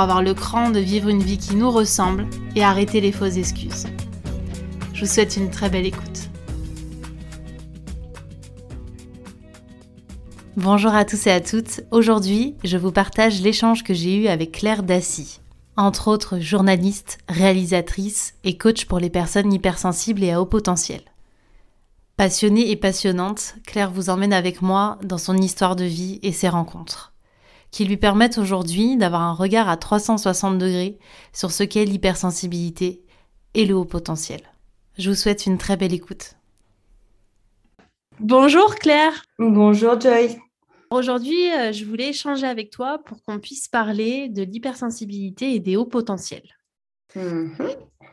avoir le cran de vivre une vie qui nous ressemble et arrêter les fausses excuses. Je vous souhaite une très belle écoute. Bonjour à tous et à toutes. Aujourd'hui, je vous partage l'échange que j'ai eu avec Claire Dassy, entre autres journaliste, réalisatrice et coach pour les personnes hypersensibles et à haut potentiel. Passionnée et passionnante, Claire vous emmène avec moi dans son histoire de vie et ses rencontres qui lui permettent aujourd'hui d'avoir un regard à 360 degrés sur ce qu'est l'hypersensibilité et le haut potentiel. Je vous souhaite une très belle écoute. Bonjour Claire. Bonjour Joyce. Aujourd'hui, euh, je voulais échanger avec toi pour qu'on puisse parler de l'hypersensibilité et des hauts potentiels. Mhm.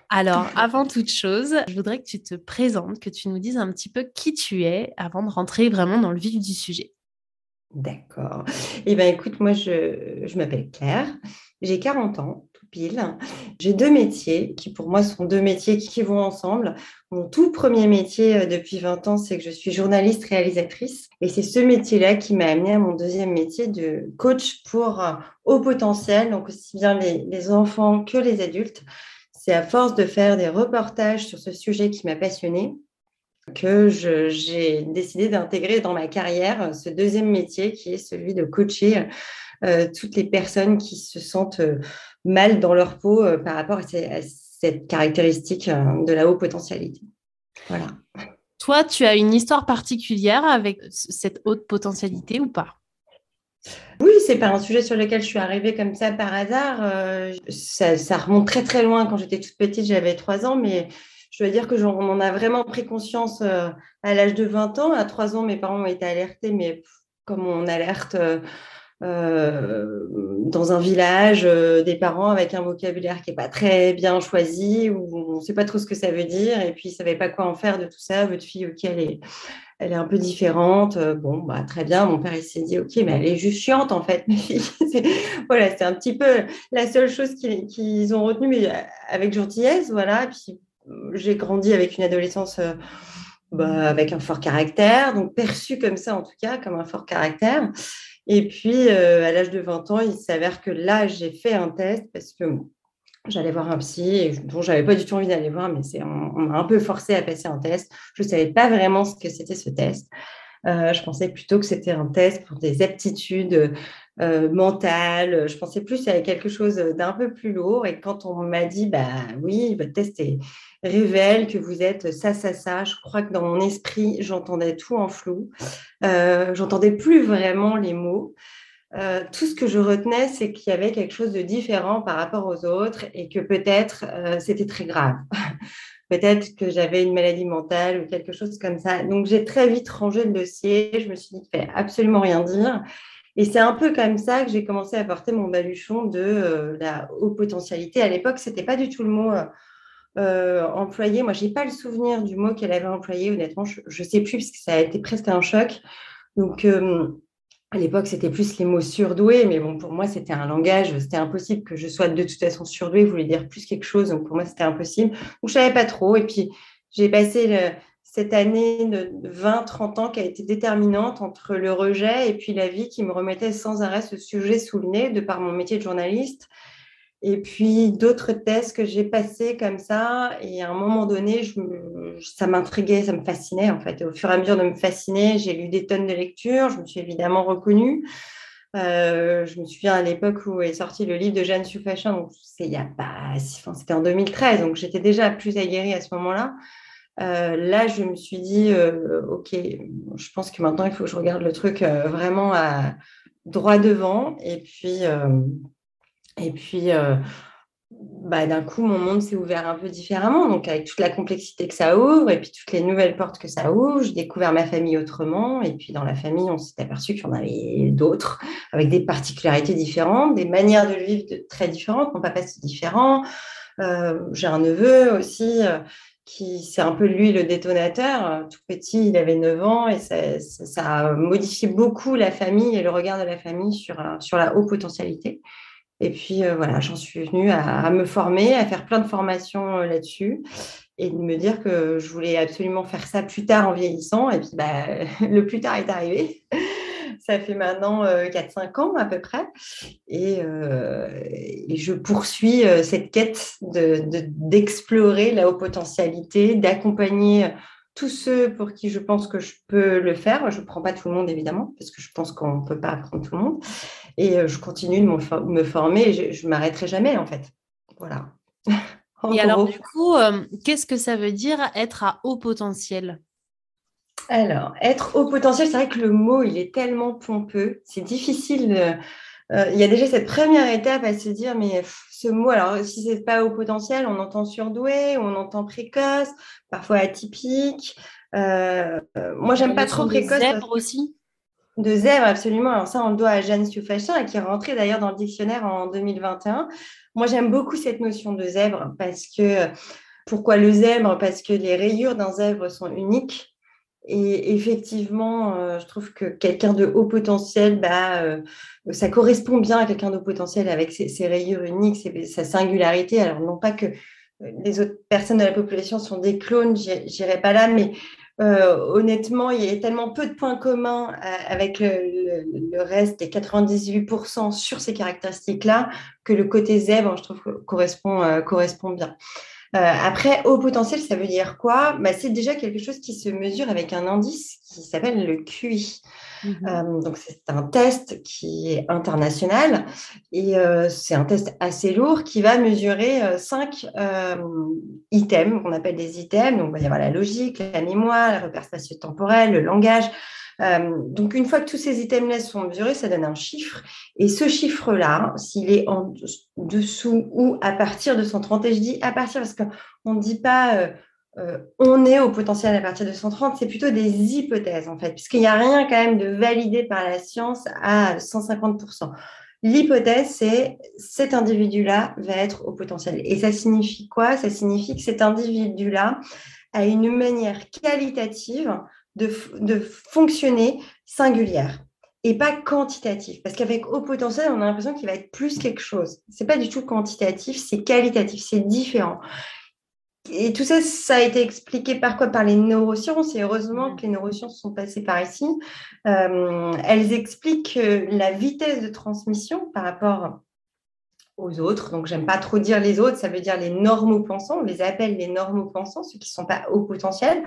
Alors, avant toute chose, je voudrais que tu te présentes, que tu nous dises un petit peu qui tu es avant de rentrer vraiment dans le vif du sujet. D'accord. Eh bien, écoute, moi, je, je m'appelle Claire. J'ai 40 ans, tout pile. J'ai deux métiers qui, pour moi, sont deux métiers qui vont ensemble. Mon tout premier métier euh, depuis 20 ans, c'est que je suis journaliste réalisatrice. Et c'est ce métier-là qui m'a amené à mon deuxième métier de coach pour euh, haut potentiel, donc aussi bien les, les enfants que les adultes. C'est à force de faire des reportages sur ce sujet qui m'a passionnée que j'ai décidé d'intégrer dans ma carrière ce deuxième métier qui est celui de coacher euh, toutes les personnes qui se sentent euh, mal dans leur peau euh, par rapport à, cette caractéristique de la haute potentialité. Voilà. Toi, tu as une histoire particulière avec cette haute potentialité ou pas? Oui, c'est pas un sujet sur lequel je suis arrivée comme ça par hasard. ça, ça, remonte très très loin. Quand j'étais toute petite, j'avais trois ans, mais je dois dire que on en a vraiment pris conscience euh, à l'âge de 20 ans. À 3 ans, mes parents ont été alertés, mais comme on alerte euh, euh, dans un village des parents avec un vocabulaire qui n'est pas très bien choisi, où on ne sait pas trop ce que ça veut dire, et puis ils ne savaient pas quoi en faire de tout ça. Votre fille, ok, elle est, elle est un peu différente. Bon, bah, très bien. Mon père, il s'est dit, ok, mais elle est juste chiante, en fait, mes filles. voilà, c'est un petit peu la seule chose qu'ils ont retenue, mais avec gentillesse, voilà. Puis j'ai grandi avec une adolescence euh, bah, avec un fort caractère, donc perçu comme ça en tout cas, comme un fort caractère. Et puis, euh, à l'âge de 20 ans, il s'avère que là, j'ai fait un test parce que j'allais voir un psy dont j'avais pas du tout envie d'aller voir, mais c'est, on, m'a un peu forcé à passer un test. Je ne savais pas vraiment ce que c'était ce test. Euh, je pensais plutôt que c'était un test pour des aptitudes euh, mentale. Je pensais plus à quelque chose d'un peu plus lourd. Et quand on m'a dit, bah oui, votre test révèle que vous êtes ça, ça, ça, je crois que dans mon esprit, j'entendais tout en flou. Euh, j'entendais plus vraiment les mots. Euh, tout ce que je retenais, c'est qu'il y avait quelque chose de différent par rapport aux autres et que peut-être c'était très grave. peut-être que j'avais une maladie mentale ou quelque chose comme ça. Donc j'ai très vite rangé le dossier. Je me suis dit qu'il fallait absolument rien dire. Et c'est un peu comme ça que j'ai commencé à porter mon baluchon de euh, la haute potentialité. À l'époque, ce n'était pas du tout le mot euh, euh, employé. Moi, je n'ai pas le souvenir du mot qu'elle avait employé, honnêtement. Je ne sais plus, parce que ça a été presque un choc. Donc, à l'époque, c'était plus les mots surdoués, mais bon, pour moi, c'était un langage. C'était impossible que je sois de toute façon surdouée. Je voulais dire plus quelque chose. Donc, pour moi, c'était impossible. Donc, je ne savais pas trop. Et puis, j'ai passé cette année de 20-30 ans qui a été déterminante entre le rejet et puis la vie qui me remettait sans arrêt ce sujet sous le nez de par mon métier de journaliste. Et puis d'autres tests que j'ai passés comme ça. Et à un moment donné, ça m'intriguait, ça me fascinait en fait. au fur et à mesure de me fasciner, j'ai lu des tonnes de lectures. Je me suis évidemment reconnue. Euh, je me souviens à l'époque où est sorti le livre de Jeanne Soufachin, c'était en 2013, donc j'étais déjà plus aguerrie à ce moment-là. Euh, là, je me suis dit, euh, OK, je pense que maintenant, il faut que je regarde le truc vraiment droit devant. Et puis, et puis bah, d'un coup, mon monde s'est ouvert un peu différemment. Donc, avec toute la complexité que ça ouvre et puis toutes les nouvelles portes que ça ouvre, j'ai découvert ma famille autrement. Et puis, dans la famille, on s'est aperçu qu'il y en avait d'autres avec des particularités différentes, des manières de vivre très différentes. Mon papa, c'est différent. Euh, j'ai un neveu aussi. Euh, qui c'est un peu lui le détonateur. Tout petit, il avait 9 ans et ça, ça, a modifié beaucoup la famille et le regard de la famille sur, sur la haute potentialité. Et puis euh, voilà, j'en suis venue à, me former, à faire plein de formations euh, là-dessus et de me dire que je voulais absolument faire ça plus tard en vieillissant. Et puis bah, le plus tard est arrivé. ça fait maintenant 4-5 euh, ans à peu près. Et, je poursuis cette quête d'explorer la haute potentialité, d'accompagner tous ceux pour qui je pense que je peux le faire. Je ne prends pas tout le monde, évidemment, parce que je pense qu'on ne peut pas apprendre tout le monde. Et euh, je continue de me former je ne m'arrêterai jamais, en fait. Voilà. et alors, du coup, euh, qu'est-ce que ça veut dire être à haut potentiel? Alors, être haut potentiel, c'est vrai que le mot, il est tellement pompeux, c'est difficile. Euh, il y a déjà cette première étape à se dire, mais ce mot, alors si c'est pas haut potentiel, on entend surdoué, on entend précoce, parfois atypique. Euh, moi, j'aime pas trop précoce. Zèbre aussi? De zèbre, absolument. Alors ça, on le doit à Jeanne Sufachin, qui est rentrée d'ailleurs dans le dictionnaire en 2021. Moi, j'aime beaucoup cette notion de zèbre parce que, pourquoi le zèbre? Parce que les rayures d'un zèbre sont uniques. Et effectivement, euh, je trouve que quelqu'un de haut potentiel, bah, euh, ça correspond bien à quelqu'un de haut potentiel avec ses, rayures uniques, sa singularité. Alors, non pas que euh, les autres personnes de la population sont des clones, j'irai pas là, mais honnêtement, il y a tellement peu de points communs avec le, reste, les 98% sur ces caractéristiques-là, que le côté zèbre, je trouve, correspond, correspond bien. Euh, après, haut potentiel, ça veut dire quoi? Bah, C'est déjà quelque chose qui se mesure avec un indice qui s'appelle le QI. Mhm. Euh, donc, c'est un test qui est international et euh, c'est un test assez lourd qui va mesurer cinq items qu'on appelle des items. Donc, il va y avoir la logique, la mémoire, le repère spatio-temporel, le langage, euh, donc, une fois que tous ces items-là sont mesurés, ça donne un chiffre. Et ce chiffre-là, s'il est en dessous ou à partir de 130, et je dis à partir parce qu'on ne dit pas euh, on est au potentiel à partir de 130, c'est plutôt des hypothèses en fait, puisqu'il n'y a rien quand même de validé par la science à 150%. L'hypothèse, c'est cet individu-là va être au potentiel. Et ça signifie quoi? Ça signifie que cet individu-là a une manière qualitative de, fonctionner singulière et pas quantitatif. Parce qu'avec haut potentiel, on a l'impression qu'il va être plus quelque chose. C'est pas du tout quantitatif, c'est qualitatif, c'est différent. Et tout ça, ça a été expliqué par quoi? Par les neurosciences. Et heureusement que les neurosciences sont passées par ici. Euh, elles expliquent la vitesse de transmission par rapport aux autres. Donc, j'aime pas trop dire les autres, ça veut dire les normaux-pensants. On les appelle les normaux-pensants, ceux qui ne sont pas haut potentiel.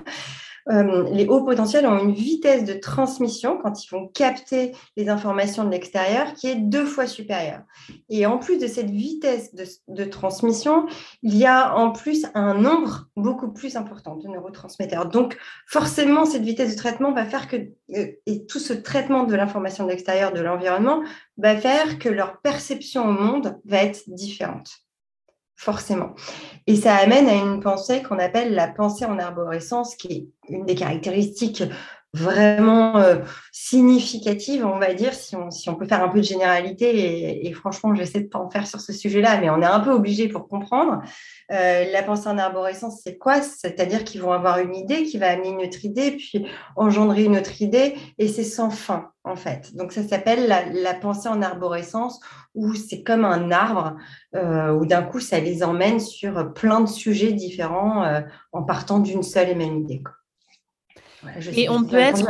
Euh, les hauts potentiels ont une vitesse de transmission quand ils vont capter les informations de l'extérieur qui est deux fois supérieure. Et en plus de cette vitesse de, transmission, il y a en plus un nombre beaucoup plus important de neurotransmetteurs. Donc forcément, cette vitesse de traitement va faire que, euh, et tout ce traitement de l'information de l'extérieur, de l'environnement, va faire que leur perception au monde va être différente forcément. Et ça amène à une pensée qu'on appelle la pensée en arborescence, qui est une des caractéristiques vraiment euh, significatives, on va dire, si on, peut faire un peu de généralité, et, franchement, j'essaie de pas en faire sur ce sujet-là, mais on est un peu obligé pour comprendre. Euh, la pensée en arborescence, c'est quoi? C'est-à-dire qu'ils vont avoir une idée qui va amener une autre idée, puis engendrer une autre idée, et c'est sans fin, en fait. Donc, ça s'appelle la, pensée en arborescence, où c'est comme un arbre, euh, où d'un coup, ça les emmène sur plein de sujets différents en partant d'une seule et même idée et on peut être.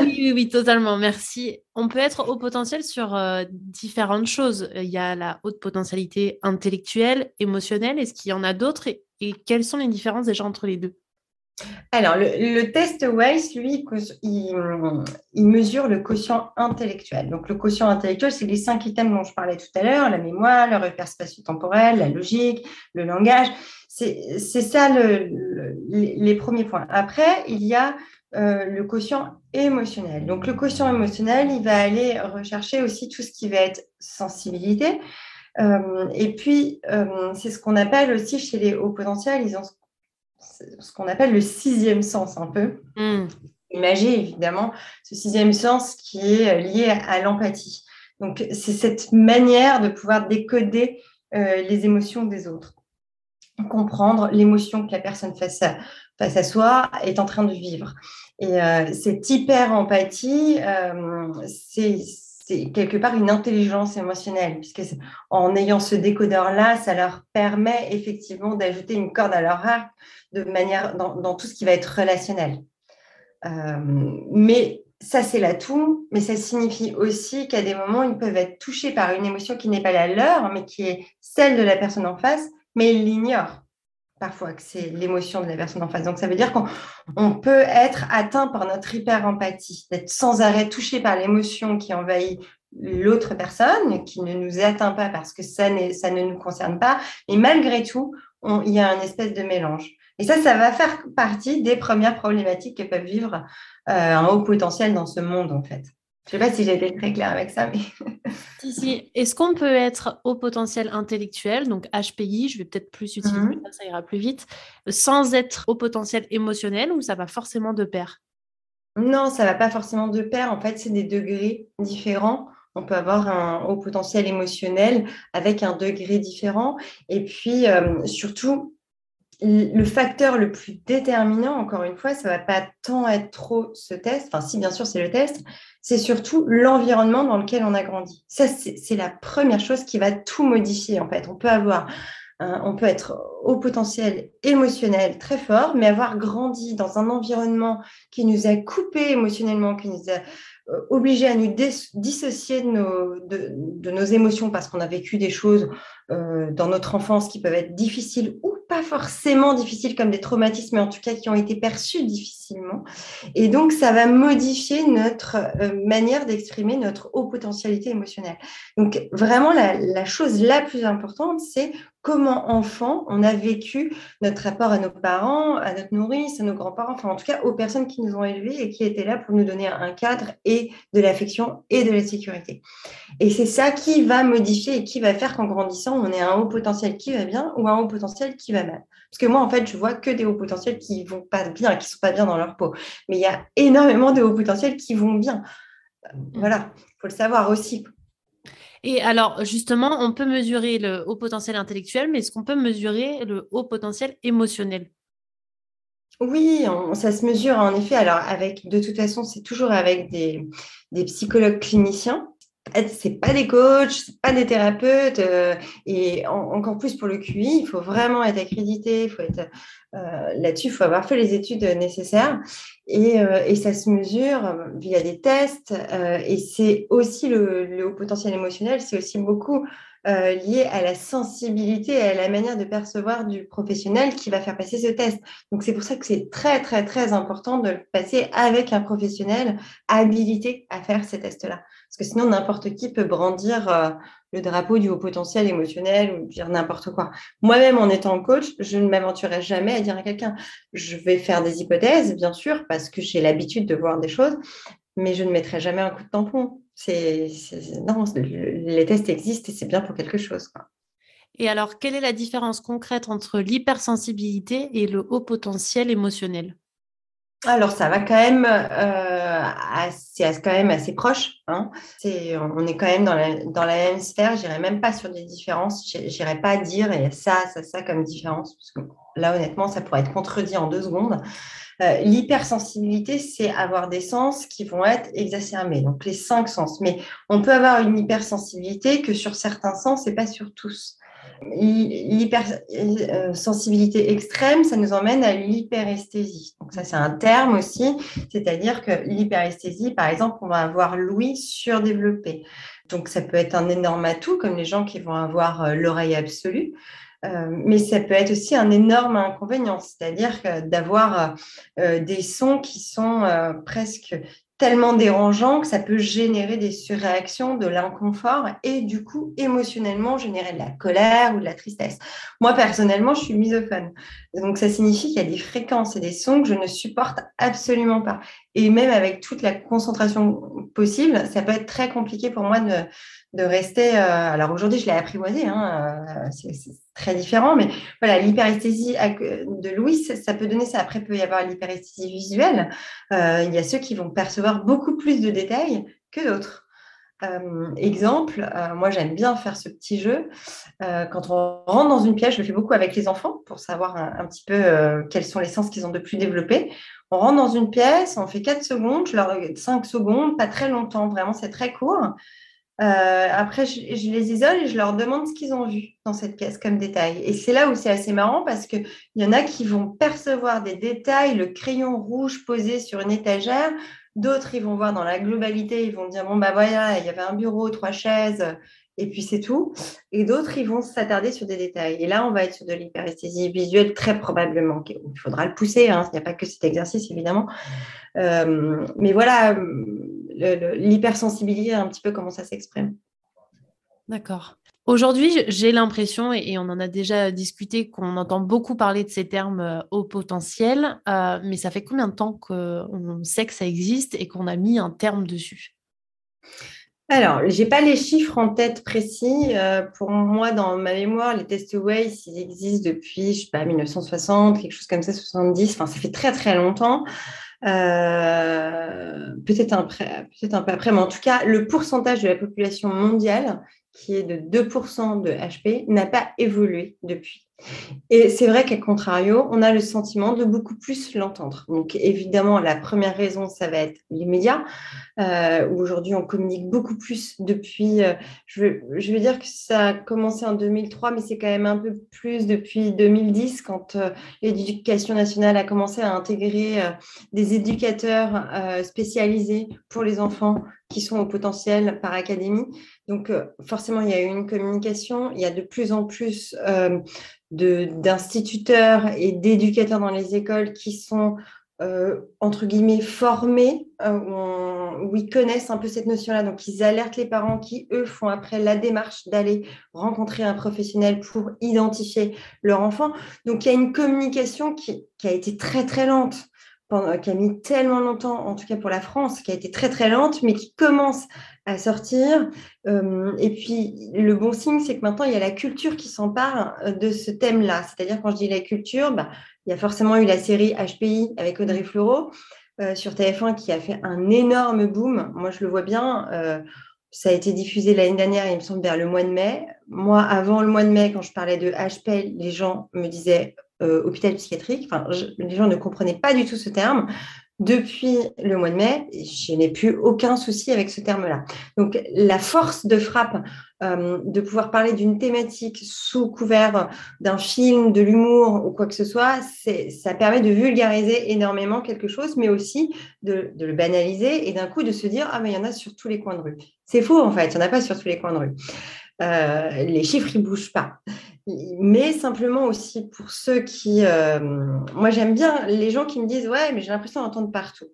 oui, oui, oui, totalement. Merci. On peut être au potentiel sur euh, différentes choses. Il y a la haute potentialité intellectuelle, émotionnelle. Est-ce qu'il y en a d'autres et, quelles sont les différences déjà entre les deux? Alors, le, test Weiss, lui, il, il, mesure le quotient intellectuel. Donc, le quotient intellectuel, c'est les cinq items dont je parlais tout à l'heure, la mémoire, le repère spatio-temporel, la logique, le langage. C'est ça les premiers points. Après, il y a euh, le quotient émotionnel. Donc, le quotient émotionnel, il va aller rechercher aussi tout ce qui va être sensibilité, et puis, c'est ce qu'on appelle aussi chez les hauts potentiels, ils ont ce qu'on appelle le sixième sens un peu. Mm. Imagez évidemment ce sixième sens qui est lié à l'empathie. Donc, c'est cette manière de pouvoir décoder les émotions des autres comprendre l'émotion que la personne face à, face à soi est en train de vivre. Et euh, cette hyper-empathie, euh, c'est quelque part une intelligence émotionnelle, puisque en ayant ce décodeur-là, ça leur permet effectivement d'ajouter une corde à leur arc de manière, dans, tout ce qui va être relationnel. Euh, mais ça, c'est l'atout, mais ça signifie aussi qu'à des moments, ils peuvent être touchés par une émotion qui n'est pas la leur, mais qui est celle de la personne en face, mais ils l'ignorent parfois que c'est l'émotion de la personne en face. Donc, ça veut dire qu'on peut être atteint par notre hyper-empathie, d'être sans arrêt touché par l'émotion qui envahit l'autre personne, qui ne nous atteint pas parce que ça, ne nous concerne pas. Et malgré tout, il y a un espèce de mélange. Et ça, ça va faire partie des premières problématiques que peuvent vivre euh, un haut potentiel dans ce monde, en fait. Je ne sais pas si j'ai été très claire avec ça, mais. si, si. Est-ce qu'on peut être au potentiel intellectuel, donc HPI, je vais peut-être plus utiliser mhm. ça, ça ira plus vite, sans être au potentiel émotionnel ou ça va forcément de pair? Non, ça ne va pas forcément de pair. En fait, c'est des degrés différents. On peut avoir un haut potentiel émotionnel avec un degré différent. Et puis, euh, surtout, le facteur le plus déterminant, encore une fois, ça ne va pas tant être trop ce test, enfin si bien sûr c'est le test, c'est surtout l'environnement dans lequel on a grandi. Ça, c'est la première chose qui va tout modifier en fait. On peut avoir on peut être au potentiel émotionnel très fort, mais avoir grandi dans un environnement qui nous a coupé émotionnellement, qui nous a euh, obligé à nous dissocier de nos, de, nos, émotions parce qu'on a vécu des choses euh, dans notre enfance qui peuvent être difficiles ou pas forcément difficiles comme des traumatismes, mais en tout cas qui ont été perçus difficilement. Et donc, ça va modifier notre euh, manière d'exprimer notre haut potentialité émotionnelle. Donc, vraiment, la, chose la plus importante, c'est comment enfant on a vécu notre rapport à nos parents, à notre nourrice, à nos grands-parents, enfin en tout cas aux personnes qui nous ont élevés et qui étaient là pour nous donner un cadre et de l'affection et de la sécurité. Et c'est ça qui va modifier et qui va faire qu'en grandissant, on ait un haut potentiel qui va bien ou un haut potentiel qui va mal. Parce que moi, en fait, je vois que des hauts potentiels qui vont pas bien, qui sont pas bien dans leur peau. Mais il y a énormément de hauts potentiels qui vont bien. Voilà, il faut le savoir aussi. Et alors, justement, on peut mesurer le haut potentiel intellectuel, mais est-ce qu'on peut mesurer le haut potentiel émotionnel? Oui, ça se mesure en effet. Alors, avec, de toute façon, c'est toujours avec des, des psychologues cliniciens c'est pas des coachs, c'est pas des thérapeutes, euh, et encore plus pour le QI, il faut vraiment être accrédité, il faut être euh, là-dessus, il faut avoir fait les études nécessaires, et, euh, ça se mesure via des tests, et c'est aussi le, le, haut potentiel émotionnel, c'est aussi beaucoup lié à la sensibilité et à la manière de percevoir du professionnel qui va faire passer ce test. Donc c'est pour ça que c'est très très très important de le passer avec un professionnel habilité à faire ces tests-là. Parce que sinon, n'importe qui peut brandir euh, le drapeau du haut potentiel émotionnel ou dire n'importe quoi. Moi-même, en étant coach, je ne m'aventurerai jamais à dire à quelqu'un, je vais faire des hypothèses, bien sûr, parce que j'ai l'habitude de voir des choses, mais je ne mettrai jamais un coup de tampon. C'est, non, les tests existent et c'est bien pour quelque chose. Et alors, quelle est la différence concrète entre l'hypersensibilité et le haut potentiel émotionnel? Alors, ça va quand même, euh, assez, quand même assez proche. Hein. On est quand même dans la, dans la même sphère. J'irai même pas sur des différences. J'irai pas dire et ça, ça, ça comme différence. Parce que là, honnêtement, ça pourrait être contredit en deux secondes. Euh, l'hypersensibilité, c'est avoir des sens qui vont être exacerbés, donc les cinq sens. Mais on peut avoir une hypersensibilité que sur certains sens et pas sur tous. L'hypersensibilité extrême, ça nous emmène à l'hyperesthésie. Donc ça, c'est un terme aussi, c'est-à-dire que l'hyperesthésie, par exemple, on va avoir l'ouïe surdéveloppée. Donc ça peut être un énorme atout, comme les gens qui vont avoir euh, l'oreille absolue. Euh, mais ça peut être aussi un énorme inconvénient, c'est-à-dire d'avoir euh, des sons qui sont presque tellement dérangeant que ça peut générer des surréactions, de l'inconfort et du coup, émotionnellement, générer de la colère ou de la tristesse. Moi, personnellement, je suis misophone. Donc, ça signifie qu'il y a des fréquences et des sons que je ne supporte absolument pas. Et même avec toute la concentration possible, ça peut être très compliqué pour moi de, rester. Euh, alors aujourd'hui, je l'ai apprivoisé, hein, euh, c'est très différent, mais voilà, l'hyperesthésie de Louis, ça peut donner ça. Après, peut y avoir l'hyperesthésie visuelle. Euh, il y a ceux qui vont percevoir beaucoup plus de détails que d'autres. exemple, moi j'aime bien faire ce petit jeu. quand on rentre dans une pièce, je le fais beaucoup avec les enfants pour savoir un, petit peu quels sont les sens qu'ils ont de plus développés. On rentre dans une pièce, on fait 4 secondes, je leur 5 secondes, pas très longtemps, vraiment c'est très court. Euh, après, je, les isole et je leur demande ce qu'ils ont vu dans cette pièce comme détail. Et c'est là où c'est assez marrant parce qu'il y en a qui vont percevoir des détails, le crayon rouge posé sur une étagère. D'autres, ils vont voir dans la globalité, ils vont dire, bon, bah voilà, il y avait un bureau, trois chaises, et puis c'est tout. Et d'autres, ils vont s'attarder sur des détails. Et là, on va être sur de l'hyperesthésie visuelle très probablement. Il faudra le pousser, hein. il n'y a pas que cet exercice, évidemment. Euh, mais voilà, l'hypersensibilité, un petit peu comment ça s'exprime. D'accord. Aujourd'hui, j'ai l'impression, et on en a déjà discuté, qu'on entend beaucoup parler de ces termes euh, haut potentiel, euh, mais ça fait combien de temps qu'on sait que ça existe et qu'on a mis un terme dessus? Alors, je n'ai pas les chiffres en tête précis. Euh, pour moi, dans ma mémoire, les tests Waze, ils existent depuis, je sais pas, 1960, quelque chose comme ça, 70. Enfin, ça fait très, très longtemps. Euh, peut-être un, peut un peu après, mais en tout cas, le pourcentage de la population mondiale qui est de 2% de HP n'a pas évolué depuis. Et c'est vrai qu'à contrario, on a le sentiment de beaucoup plus l'entendre. Donc évidemment, la première raison, ça va être les médias, euh, où aujourd'hui on communique beaucoup plus depuis, euh, je, veux, dire que ça a commencé en 2003, mais c'est quand même un peu plus depuis 2010, quand euh, l'éducation nationale a commencé à intégrer des éducateurs spécialisés pour les enfants qui sont au potentiel par académie. Donc forcément, il y a eu une communication, il y a de plus en plus d'instituteurs et d'éducateurs dans les écoles qui sont, euh, entre guillemets, formés, euh, où, ils connaissent un peu cette notion-là. Donc, ils alertent les parents qui, eux, font après la démarche d'aller rencontrer un professionnel pour identifier leur enfant. Donc, il y a une communication qui a été très, très lente. Pendant, qui a mis tellement longtemps, en tout cas pour la France, qui a été très très lente, mais qui commence à sortir. Euh, et puis, le bon signe, c'est que maintenant, il y a la culture qui s'empare euh, de ce thème-là. C'est-à-dire, quand je dis la culture, bah, il y a forcément eu la série HPI avec Audrey Fleurot euh, sur TF1 qui a fait un énorme boom. Moi, je le vois bien. ça a été diffusé l'année dernière, il me semble, vers le mois de mai. Moi, avant le mois de mai, quand je parlais de HP, les gens me disaient hôpital psychiatrique. Les gens ne comprenaient pas du tout ce terme depuis le mois de mai, je n'ai plus aucun souci avec ce terme-là. Donc, la force de frappe euh, de pouvoir parler d'une thématique sous couvert d'un film, de l'humour ou quoi que ce soit, ça permet de vulgariser énormément quelque chose, mais aussi de, le banaliser et d'un coup de se dire Ah, mais il y en a sur tous les coins de rue. C'est faux, en fait, il n'y en a pas sur tous les coins de rue. Euh, les chiffres, ils ne bougent pas mais simplement aussi pour ceux qui... Euh, moi, j'aime bien les gens qui me disent, ouais, mais j'ai l'impression d'entendre partout.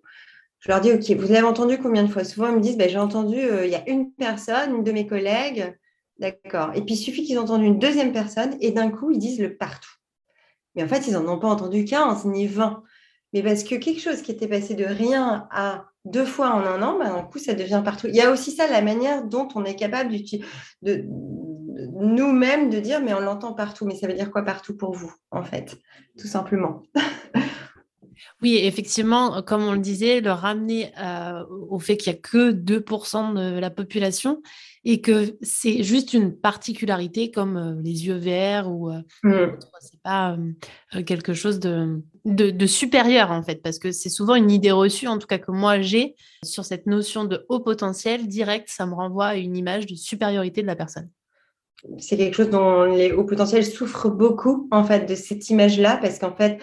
Je leur dis, OK, vous l'avez entendu combien de fois? Souvent, ils me disent, ben, j'ai entendu, euh, il y a une personne, une de mes collègues, d'accord. Et puis, il suffit qu'ils entendent une deuxième personne, et d'un coup, ils disent le partout. Mais en fait, ils n'en ont pas entendu 15 ni 20. Mais parce que quelque chose qui était passé de rien à deux fois en un an, ben, d'un coup, ça devient partout. Il y a aussi ça, la manière dont on est capable de, nous-mêmes de dire, mais on l'entend partout. Mais ça veut dire quoi partout pour vous, en fait, tout simplement? Oui, effectivement, comme on le disait, le ramener euh, au fait qu'il n'y a que 2% de la population et que c'est juste une particularité comme euh, les yeux verts ou euh, mmh. c'est pas quelque chose de, de, supérieur en fait, parce que c'est souvent une idée reçue, en tout cas que moi j'ai, sur cette notion de haut potentiel direct, ça me renvoie à une image de supériorité de la personne c'est quelque chose dont les hauts potentiels souffrent beaucoup, en fait, de cette image-là, parce qu'en fait,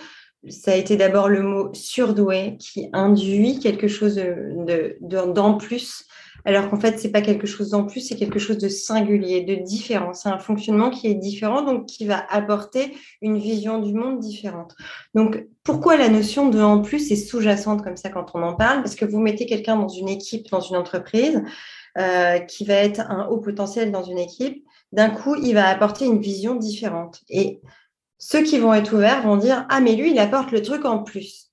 ça a été d'abord le mot surdoué qui induit quelque chose d'en de, plus alors qu'en fait, ce n'est pas quelque chose d'en plus, c'est quelque chose de singulier, de différent. C'est un fonctionnement qui est différent, donc qui va apporter une vision du monde différente. Donc, pourquoi la notion de en plus est sous-jacente comme ça quand on en parle? Parce que vous mettez quelqu'un dans une équipe, dans une entreprise, euh, qui va être un haut potentiel dans une équipe, d'un coup, il va apporter une vision différente. Et ceux qui vont être ouverts vont dire Ah, mais lui, il apporte le truc en plus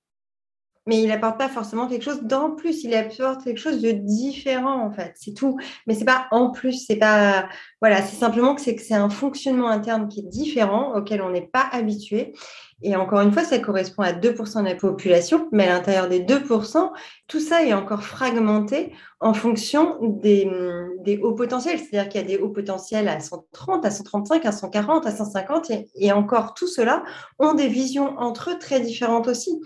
mais il n'apporte pas forcément quelque chose d'en plus, il apporte quelque chose de différent en fait, c'est tout. Mais c'est pas en plus, c'est pas voilà, c'est simplement que c'est que c'est un fonctionnement interne qui est différent auquel on n'est pas habitué. Et encore une fois, ça correspond à 2% de la population, mais à l'intérieur des 2%, tout ça est encore fragmenté en fonction des, des hauts potentiels. C'est-à-dire qu'il y a des hauts potentiels à 130, à 135, à 140, à 150, et, et encore tout cela ont des visions entre eux très différentes aussi.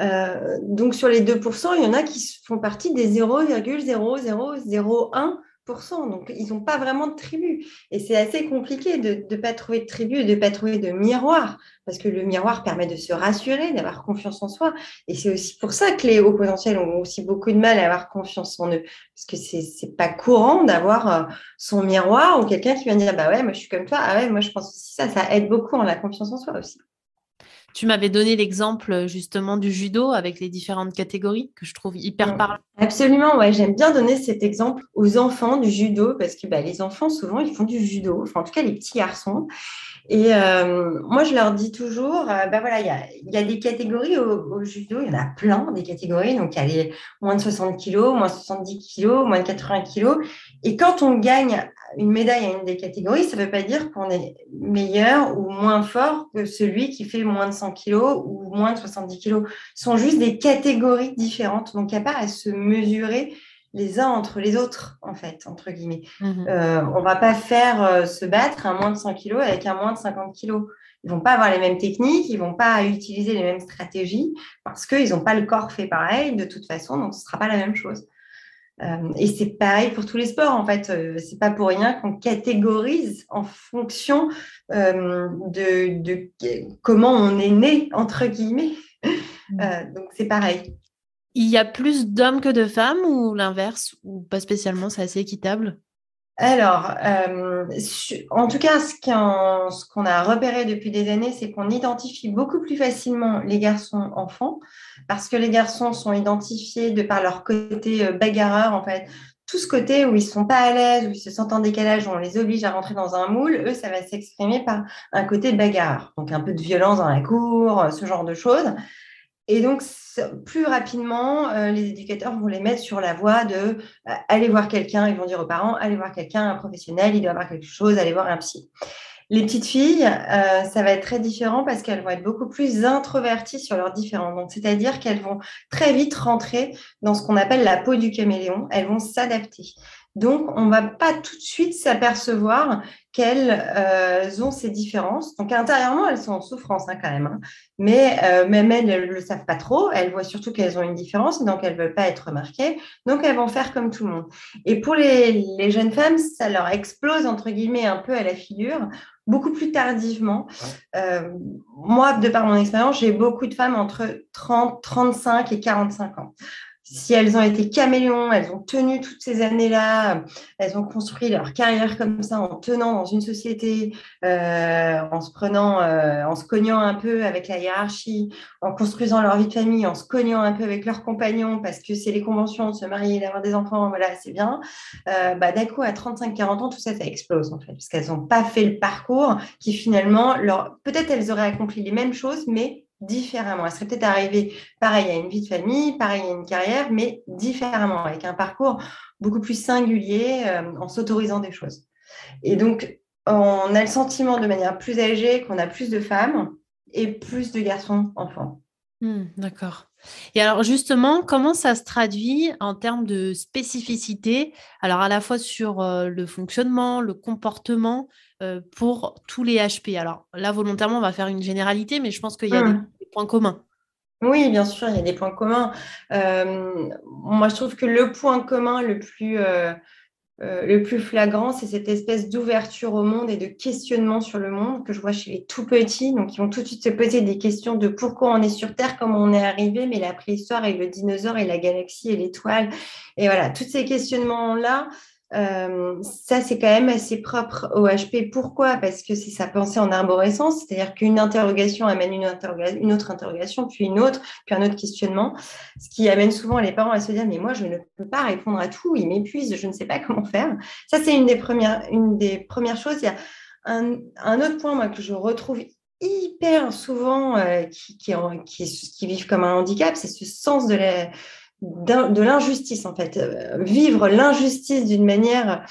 Euh, donc sur les 2%, il y en a qui font partie des 0,0001%. Donc, ils n'ont pas vraiment de tribu. Et c'est assez compliqué de ne pas trouver de tribu et de ne pas trouver de miroir. Parce que le miroir permet de se rassurer, d'avoir confiance en soi. Et c'est aussi pour ça que les hauts potentiels ont aussi beaucoup de mal à avoir confiance en eux. Parce que ce n'est pas courant d'avoir euh, son miroir ou quelqu'un qui vient dire Bah ouais, moi je suis comme toi. Ah ouais, moi je pense aussi ça. Ça aide beaucoup en la confiance en soi aussi. Tu m'avais donné l'exemple justement du judo avec les différentes catégories que je trouve hyper parlant. Absolument, ouais, j'aime bien donner cet exemple aux enfants du judo parce que bah, les enfants souvent ils font du judo, enfin en tout cas les petits garçons. Et euh, moi je leur dis toujours, euh, bah voilà, il y a, des catégories au, judo, il y en a plein des catégories, donc il y a les moins de 60 kilos, moins de 70 kilos, moins de 80 kilos. Et quand on gagne une médaille à une des catégories, ça ne veut pas dire qu'on est meilleur ou moins fort que celui qui fait moins de 100 kilos ou moins de 70 kilos. Ce sont juste des catégories différentes. Donc, il n'y a pas à se mesurer les uns entre les autres, en fait, entre guillemets. Mhm. Euh, on ne va pas faire euh, se battre un moins de 100 kilos avec un moins de 50 kilos. Ils ne vont pas avoir les mêmes techniques, ils ne vont pas utiliser les mêmes stratégies parce qu'ils n'ont pas le corps fait pareil de toute façon, donc ce ne sera pas la même chose. Euh, et c'est pareil pour tous les sports, en fait. Euh, c'est pas pour rien qu'on catégorise en fonction euh, de, comment on est né, entre guillemets. Mm. donc, c'est pareil. Il y a plus d'hommes que de femmes ou l'inverse Ou pas spécialement, c'est assez équitable? Alors, euh, en tout cas, ce qu'on a repéré depuis des années, c'est qu'on identifie beaucoup plus facilement les garçons enfants, parce que les garçons sont identifiés de par leur côté euh, bagarreur, en fait. Tout ce côté où ils ne sont pas à l'aise, où ils se sentent en décalage, où on les oblige à rentrer dans un moule, eux, ça va s'exprimer par un côté bagarreur. Donc, un peu de violence dans la cour, ce genre de choses. Et donc, plus rapidement, euh, les éducateurs vont les mettre sur la voie de euh, aller voir quelqu'un. Ils vont dire aux parents, allez voir quelqu'un, un professionnel, il doit avoir quelque chose, allez voir un psy. Les petites filles, euh, ça va être très différent parce qu'elles vont être beaucoup plus introverties sur leurs différents. Donc, c'est-à-dire qu'elles vont très vite rentrer dans ce qu'on appelle la peau du caméléon. Elles vont s'adapter. Donc, on ne va pas tout de suite s'apercevoir qu'elles euh, ont ces différences. Donc, intérieurement, elles sont en souffrance hein, quand même. Hein. Mais euh, même elles ne le savent pas trop. Elles voient surtout qu'elles ont une différence, donc elles ne veulent pas être remarquées. Donc, elles vont faire comme tout le monde. Et pour les, les, jeunes femmes, ça leur explose, entre guillemets, un peu à la figure, beaucoup plus tardivement. Euh, moi, de par mon expérience, j'ai beaucoup de femmes entre 30, 35 et 45 ans si elles ont été caméléons, elles ont tenu toutes ces années-là, elles ont construit leur carrière comme ça en tenant dans une société, euh, en se prenant, euh, en se cognant un peu avec la hiérarchie, en construisant leur vie de famille, en se cognant un peu avec leurs compagnons parce que c'est les conventions de se marier, d'avoir des enfants, voilà, c'est bien. Euh, bah, d'un coup, à 35-40 ans, tout ça, ça explose en fait, parce qu'elles n'ont pas fait le parcours qui finalement, leur... peut-être elles auraient accompli les mêmes choses, mais différemment. Elle serait peut-être arrivée pareil à une vie de famille, pareil à une carrière, mais différemment, avec un parcours beaucoup plus singulier euh, en s'autorisant des choses. Et donc, on a le sentiment de manière plus âgée qu'on a plus de femmes et plus de garçons enfants. Hmm, d'accord. Et alors justement, comment ça se traduit en termes de spécificité Alors à la fois sur euh, le fonctionnement, le comportement euh, pour tous les HP. Alors là, volontairement, on va faire une généralité, mais je pense qu'il y a des, hmm. Points communs. Oui, bien sûr, il y a des points communs. Euh, moi, je trouve que le point commun le plus euh, le plus flagrant, c'est cette espèce d'ouverture au monde et de questionnement sur le monde que je vois chez les tout petits. Donc, ils vont tout de suite se poser des questions de pourquoi on est sur Terre, comment on est arrivé, mais la préhistoire et le dinosaure et la galaxie et l'étoile. Et voilà, tous ces questionnements-là, euh, ça, c'est quand même assez propre au HP. Pourquoi? Parce que c'est sa pensée en arborescence, c'est-à-dire qu'une interrogation amène une, autre interrogation, puis une autre, puis un autre questionnement, ce qui amène souvent les parents à se dire, mais moi, je ne peux pas répondre à tout, il m'épuise, je ne sais pas comment faire. Ça, c'est une, des premières, une des premières choses. Il y a un, un autre point moi, que je retrouve hyper souvent euh, qui, qui, qui, qui, vivent comme un handicap, c'est ce sens de la de l'injustice, en fait. Euh, vivre l'injustice d'une manière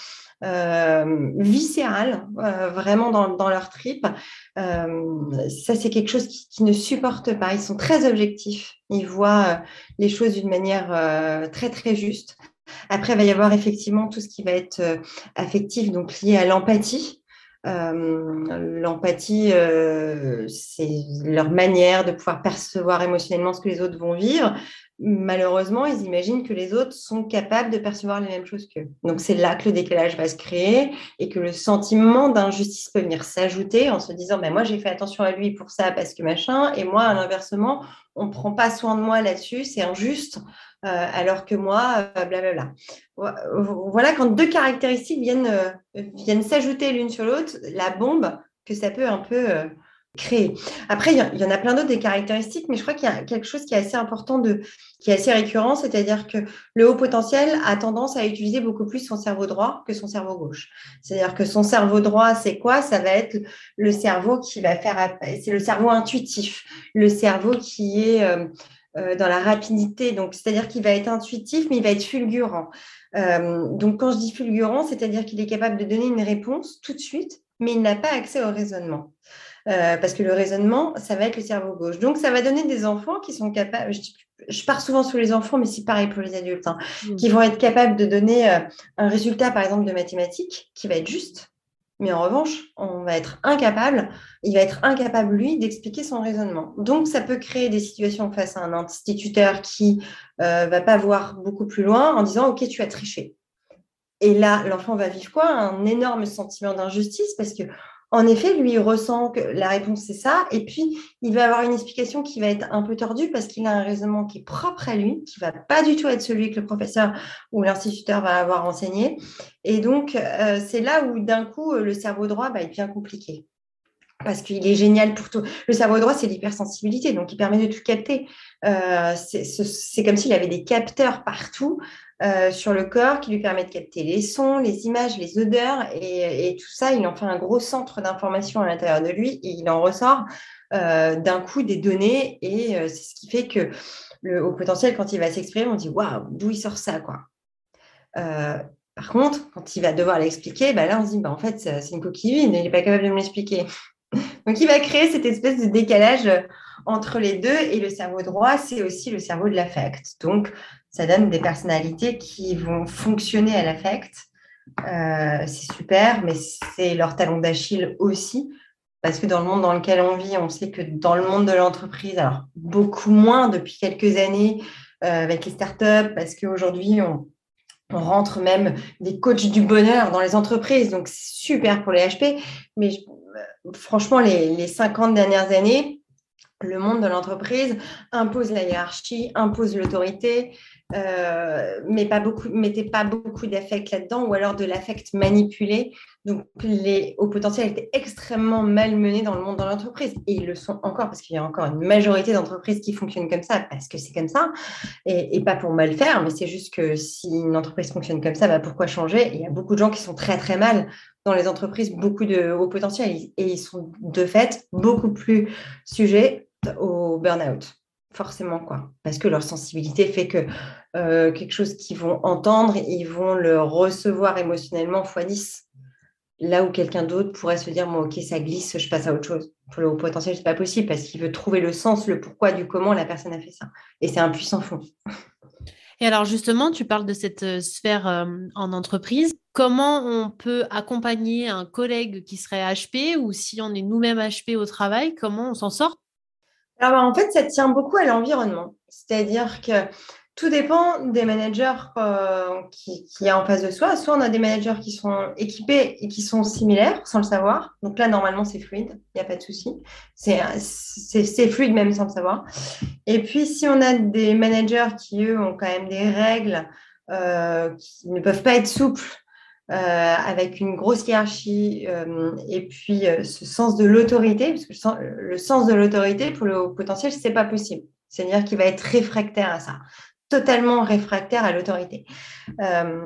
euh, viscérale, euh, vraiment dans, leur trip, ça, c'est quelque chose qui, ne supporte pas. Ils sont très objectifs. Ils voient les choses d'une manière très, très juste. Après, il va y avoir effectivement tout ce qui va être affectif, donc lié à l'empathie. L'empathie, c'est leur manière de pouvoir percevoir émotionnellement ce que les autres vont vivre malheureusement, ils imaginent que les autres sont capables de percevoir les mêmes choses qu'eux. Donc, c'est là que le décalage va se créer et que le sentiment d'injustice peut venir s'ajouter en se disant, ben, moi, j'ai fait attention à lui pour ça parce que machin, et moi, à l'inversement, on ne prend pas soin de moi là-dessus, c'est injuste, euh, alors que moi, euh, blablabla. Voilà, quand deux caractéristiques viennent, euh, viennent s'ajouter l'une sur l'autre, la bombe que ça peut un peu créer. Après, il y, en a plein d'autres des caractéristiques, mais je crois qu'il y a quelque chose qui est assez important, de, qui est assez récurrent, c'est-à-dire que le haut potentiel a tendance à utiliser beaucoup plus son cerveau droit que son cerveau gauche. C'est-à-dire que son cerveau droit, c'est quoi? Ça va être le cerveau qui va faire, c'est le cerveau intuitif, le cerveau qui est euh, euh, dans la rapidité. Donc, c'est-à-dire qu'il va être intuitif, mais il va être fulgurant. Euh, donc, quand je dis fulgurant, c'est-à-dire qu'il est capable de donner une réponse tout de suite, mais il n'a pas accès au raisonnement. Euh, parce que le raisonnement, ça va être le cerveau gauche. Donc, ça va donner des enfants qui sont capables, je, pars souvent sur les enfants, mais c'est pareil pour les adultes, hein, mmh. qui vont être capables de donner euh, un résultat, par exemple, de mathématiques qui va être juste. Mais en revanche, on va être incapable, il va être incapable, lui, d'expliquer son raisonnement. Donc, ça peut créer des situations face à un instituteur qui euh, va pas voir beaucoup plus loin en disant, OK, tu as triché. Et là, l'enfant va vivre quoi? Un énorme sentiment d'injustice parce que en effet, lui, il ressent que la réponse, c'est ça. Et puis, il va avoir une explication qui va être un peu tordue parce qu'il a un raisonnement qui est propre à lui, qui va pas du tout être celui que le professeur ou l'instituteur va avoir enseigné. Et donc, euh, c'est là où, d'un coup, le cerveau droit, bah, il devient compliqué parce qu'il est génial pour tout. Le cerveau droit, c'est l'hypersensibilité, donc il permet de tout capter. Euh, c'est comme s'il avait des capteurs partout euh, sur le corps qui lui permettent de capter les sons, les images, les odeurs et, tout ça. Il en fait un gros centre d'information à l'intérieur de lui et il en ressort euh, d'un coup des données et euh, c'est ce qui fait que le haut potentiel, quand il va s'exprimer, on dit waouh, d'où il sort ça quoi. par contre, quand il va devoir l'expliquer, bah là on se dit bah, en fait c'est une coquille vide, il n'est pas capable de me l'expliquer. Donc il va créer cette espèce de décalage entre les deux et le cerveau droit, c'est aussi le cerveau de l'affect. Donc ça donne des personnalités qui vont fonctionner à l'affect. Euh, c'est super, mais c'est leur talon d'Achille aussi, parce que dans le monde dans lequel on vit, on sait que dans le monde de l'entreprise, alors beaucoup moins depuis quelques années euh, avec les startups, parce qu'aujourd'hui, on, rentre même des coachs du bonheur dans les entreprises, donc c'est super pour les HP, mais euh, franchement, les, les 50 dernières années, le monde de l'entreprise impose la hiérarchie, impose l'autorité, mais pas beaucoup, mettez pas beaucoup d'affect là-dedans, ou alors de l'affect manipulé. Donc, les hauts potentiels étaient extrêmement malmenés dans le monde de l'entreprise. Et ils le sont encore, parce qu'il y a encore une majorité d'entreprises qui fonctionnent comme ça, parce que c'est comme ça, et, pas pour mal faire, mais c'est juste que si une entreprise fonctionne comme ça, bah, pourquoi changer? Il y a beaucoup de gens qui sont très très mal dans les entreprises, beaucoup de hauts potentiels, et ils sont de fait beaucoup plus sujets au burn-out forcément quoi. Parce que leur sensibilité fait que euh, quelque chose qu'ils vont entendre ils vont le recevoir émotionnellement x 10 là où quelqu'un d'autre pourrait se dire moi ok ça glisse je passe à autre chose. Pour le haut potentiel c'est pas possible parce qu'il veut trouver le sens le pourquoi du comment la personne a fait ça. Et c'est un puissant fond. Et alors justement tu parles de cette euh, sphère euh, en entreprise. Comment on peut accompagner un collègue qui serait HP ou si on est nous-mêmes HP au travail comment on s'en sort alors, en fait, ça tient beaucoup à l'environnement. C'est-à-dire que tout dépend des managers euh, qui, qui a en face de soi. Soit on a des managers qui sont équipés et qui sont similaires sans le savoir. Donc là, normalement, c'est fluide, il n'y a pas de souci. C'est fluide même sans le savoir. Et puis, si on a des managers qui, eux, ont quand même des règles euh, qui ne peuvent pas être souples, euh, avec une grosse hiérarchie et puis ce sens de l'autorité, parce que le sens de l'autorité pour le haut potentiel, c'est pas possible. C'est-à-dire qu'il va être réfractaire à ça totalement réfractaire à l'autorité. Euh,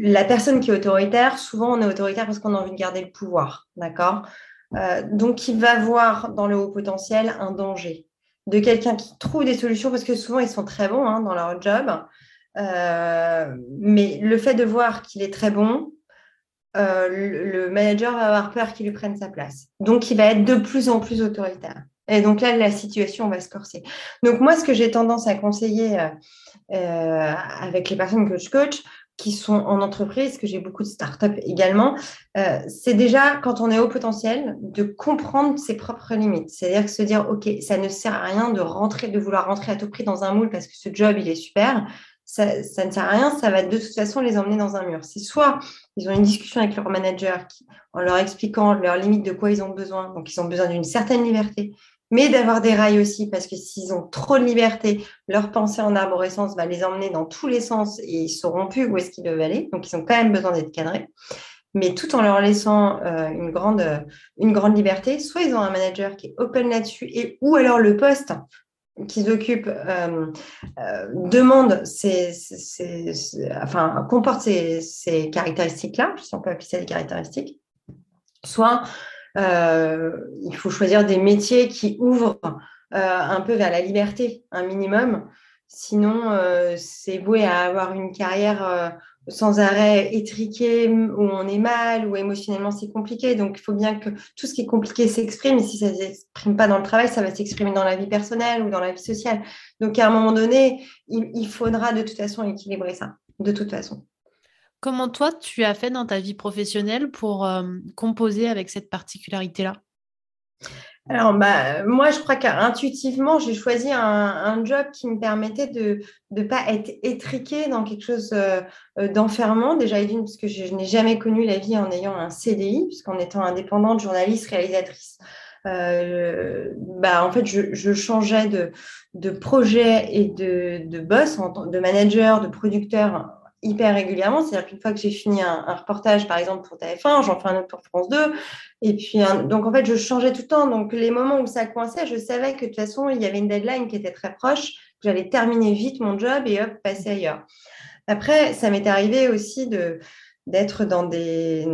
la personne qui est autoritaire, souvent on est autoritaire parce qu'on a envie de garder le pouvoir, d'accord? Euh, Donc il va voir dans le haut potentiel un danger de quelqu'un qui trouve des solutions parce que souvent ils sont très bons hein, dans leur job, euh, mais le fait de voir qu'il est très bon, le manager va avoir peur qu'il lui prenne sa place. Donc il va être de plus en plus autoritaire. Et donc là, la situation va se corser. Donc moi, ce que j'ai tendance à conseiller euh, euh, avec les personnes coach-coach qui sont en entreprise, que j'ai beaucoup de startups également, euh, c'est déjà quand on est au potentiel de comprendre ses propres limites. C'est-à-dire que se dire, OK, ça ne sert à rien de rentrer, de vouloir rentrer à tout prix dans un moule parce que ce job, il est super. Ça, ne sert à rien, ça va de toute façon les emmener dans un mur. C'est soit ils ont une discussion avec leur manager en leur expliquant leurs limites, de quoi ils ont besoin. Donc, ils ont besoin d'une certaine liberté mais d'avoir des rails aussi, parce que s'ils ont trop de liberté, leur pensée en arborescence va les emmener dans tous les sens et ils sauront plus où est-ce qu'ils doivent aller. Donc, ils ont quand même besoin d'être cadrés, mais tout en leur laissant euh, une, grande, une grande liberté. Soit ils ont un manager qui est open là-dessus, et ou alors le poste qu'ils occupent euh, euh, demande enfin, comporte ces, ces caractéristiques-là, si peut appeler ça des caractéristiques. Soit euh, il faut choisir des métiers qui ouvrent euh, un peu vers la liberté, un minimum. Sinon, euh, c'est voué à avoir une carrière sans arrêt étriquée, où on est mal, où émotionnellement c'est compliqué. Donc, il faut bien que tout ce qui est compliqué s'exprime. Et si ça ne s'exprime pas dans le travail, ça va s'exprimer dans la vie personnelle ou dans la vie sociale. Donc, à un moment donné, il faudra de toute façon équilibrer ça, de toute façon. Comment toi, tu as fait dans ta vie professionnelle pour euh, composer avec cette particularité-là? Alors, bah, moi, je crois qu'intuitivement, j'ai choisi un, job qui me permettait de ne pas être étriqué dans quelque chose euh, euh, d'enfermant. Déjà, Edwin, parce que je, n'ai jamais connu la vie en ayant un CDI, puisqu'en étant indépendante, journaliste, réalisatrice, bah, en fait, je, changeais de, de, projet et de, de boss, de manager, de producteur hyper régulièrement. C'est-à-dire qu'une fois que j'ai fini un, reportage, par exemple, pour TF1, j'en fais un autre pour France 2. Et puis, donc, en fait, je changeais tout le temps. Donc, les moments où ça coinçait, je savais que de toute façon, il y avait une deadline qui était très proche, que j'allais terminer vite mon job et hop, passer ailleurs. Après, ça m'est arrivé aussi de, d'être dans des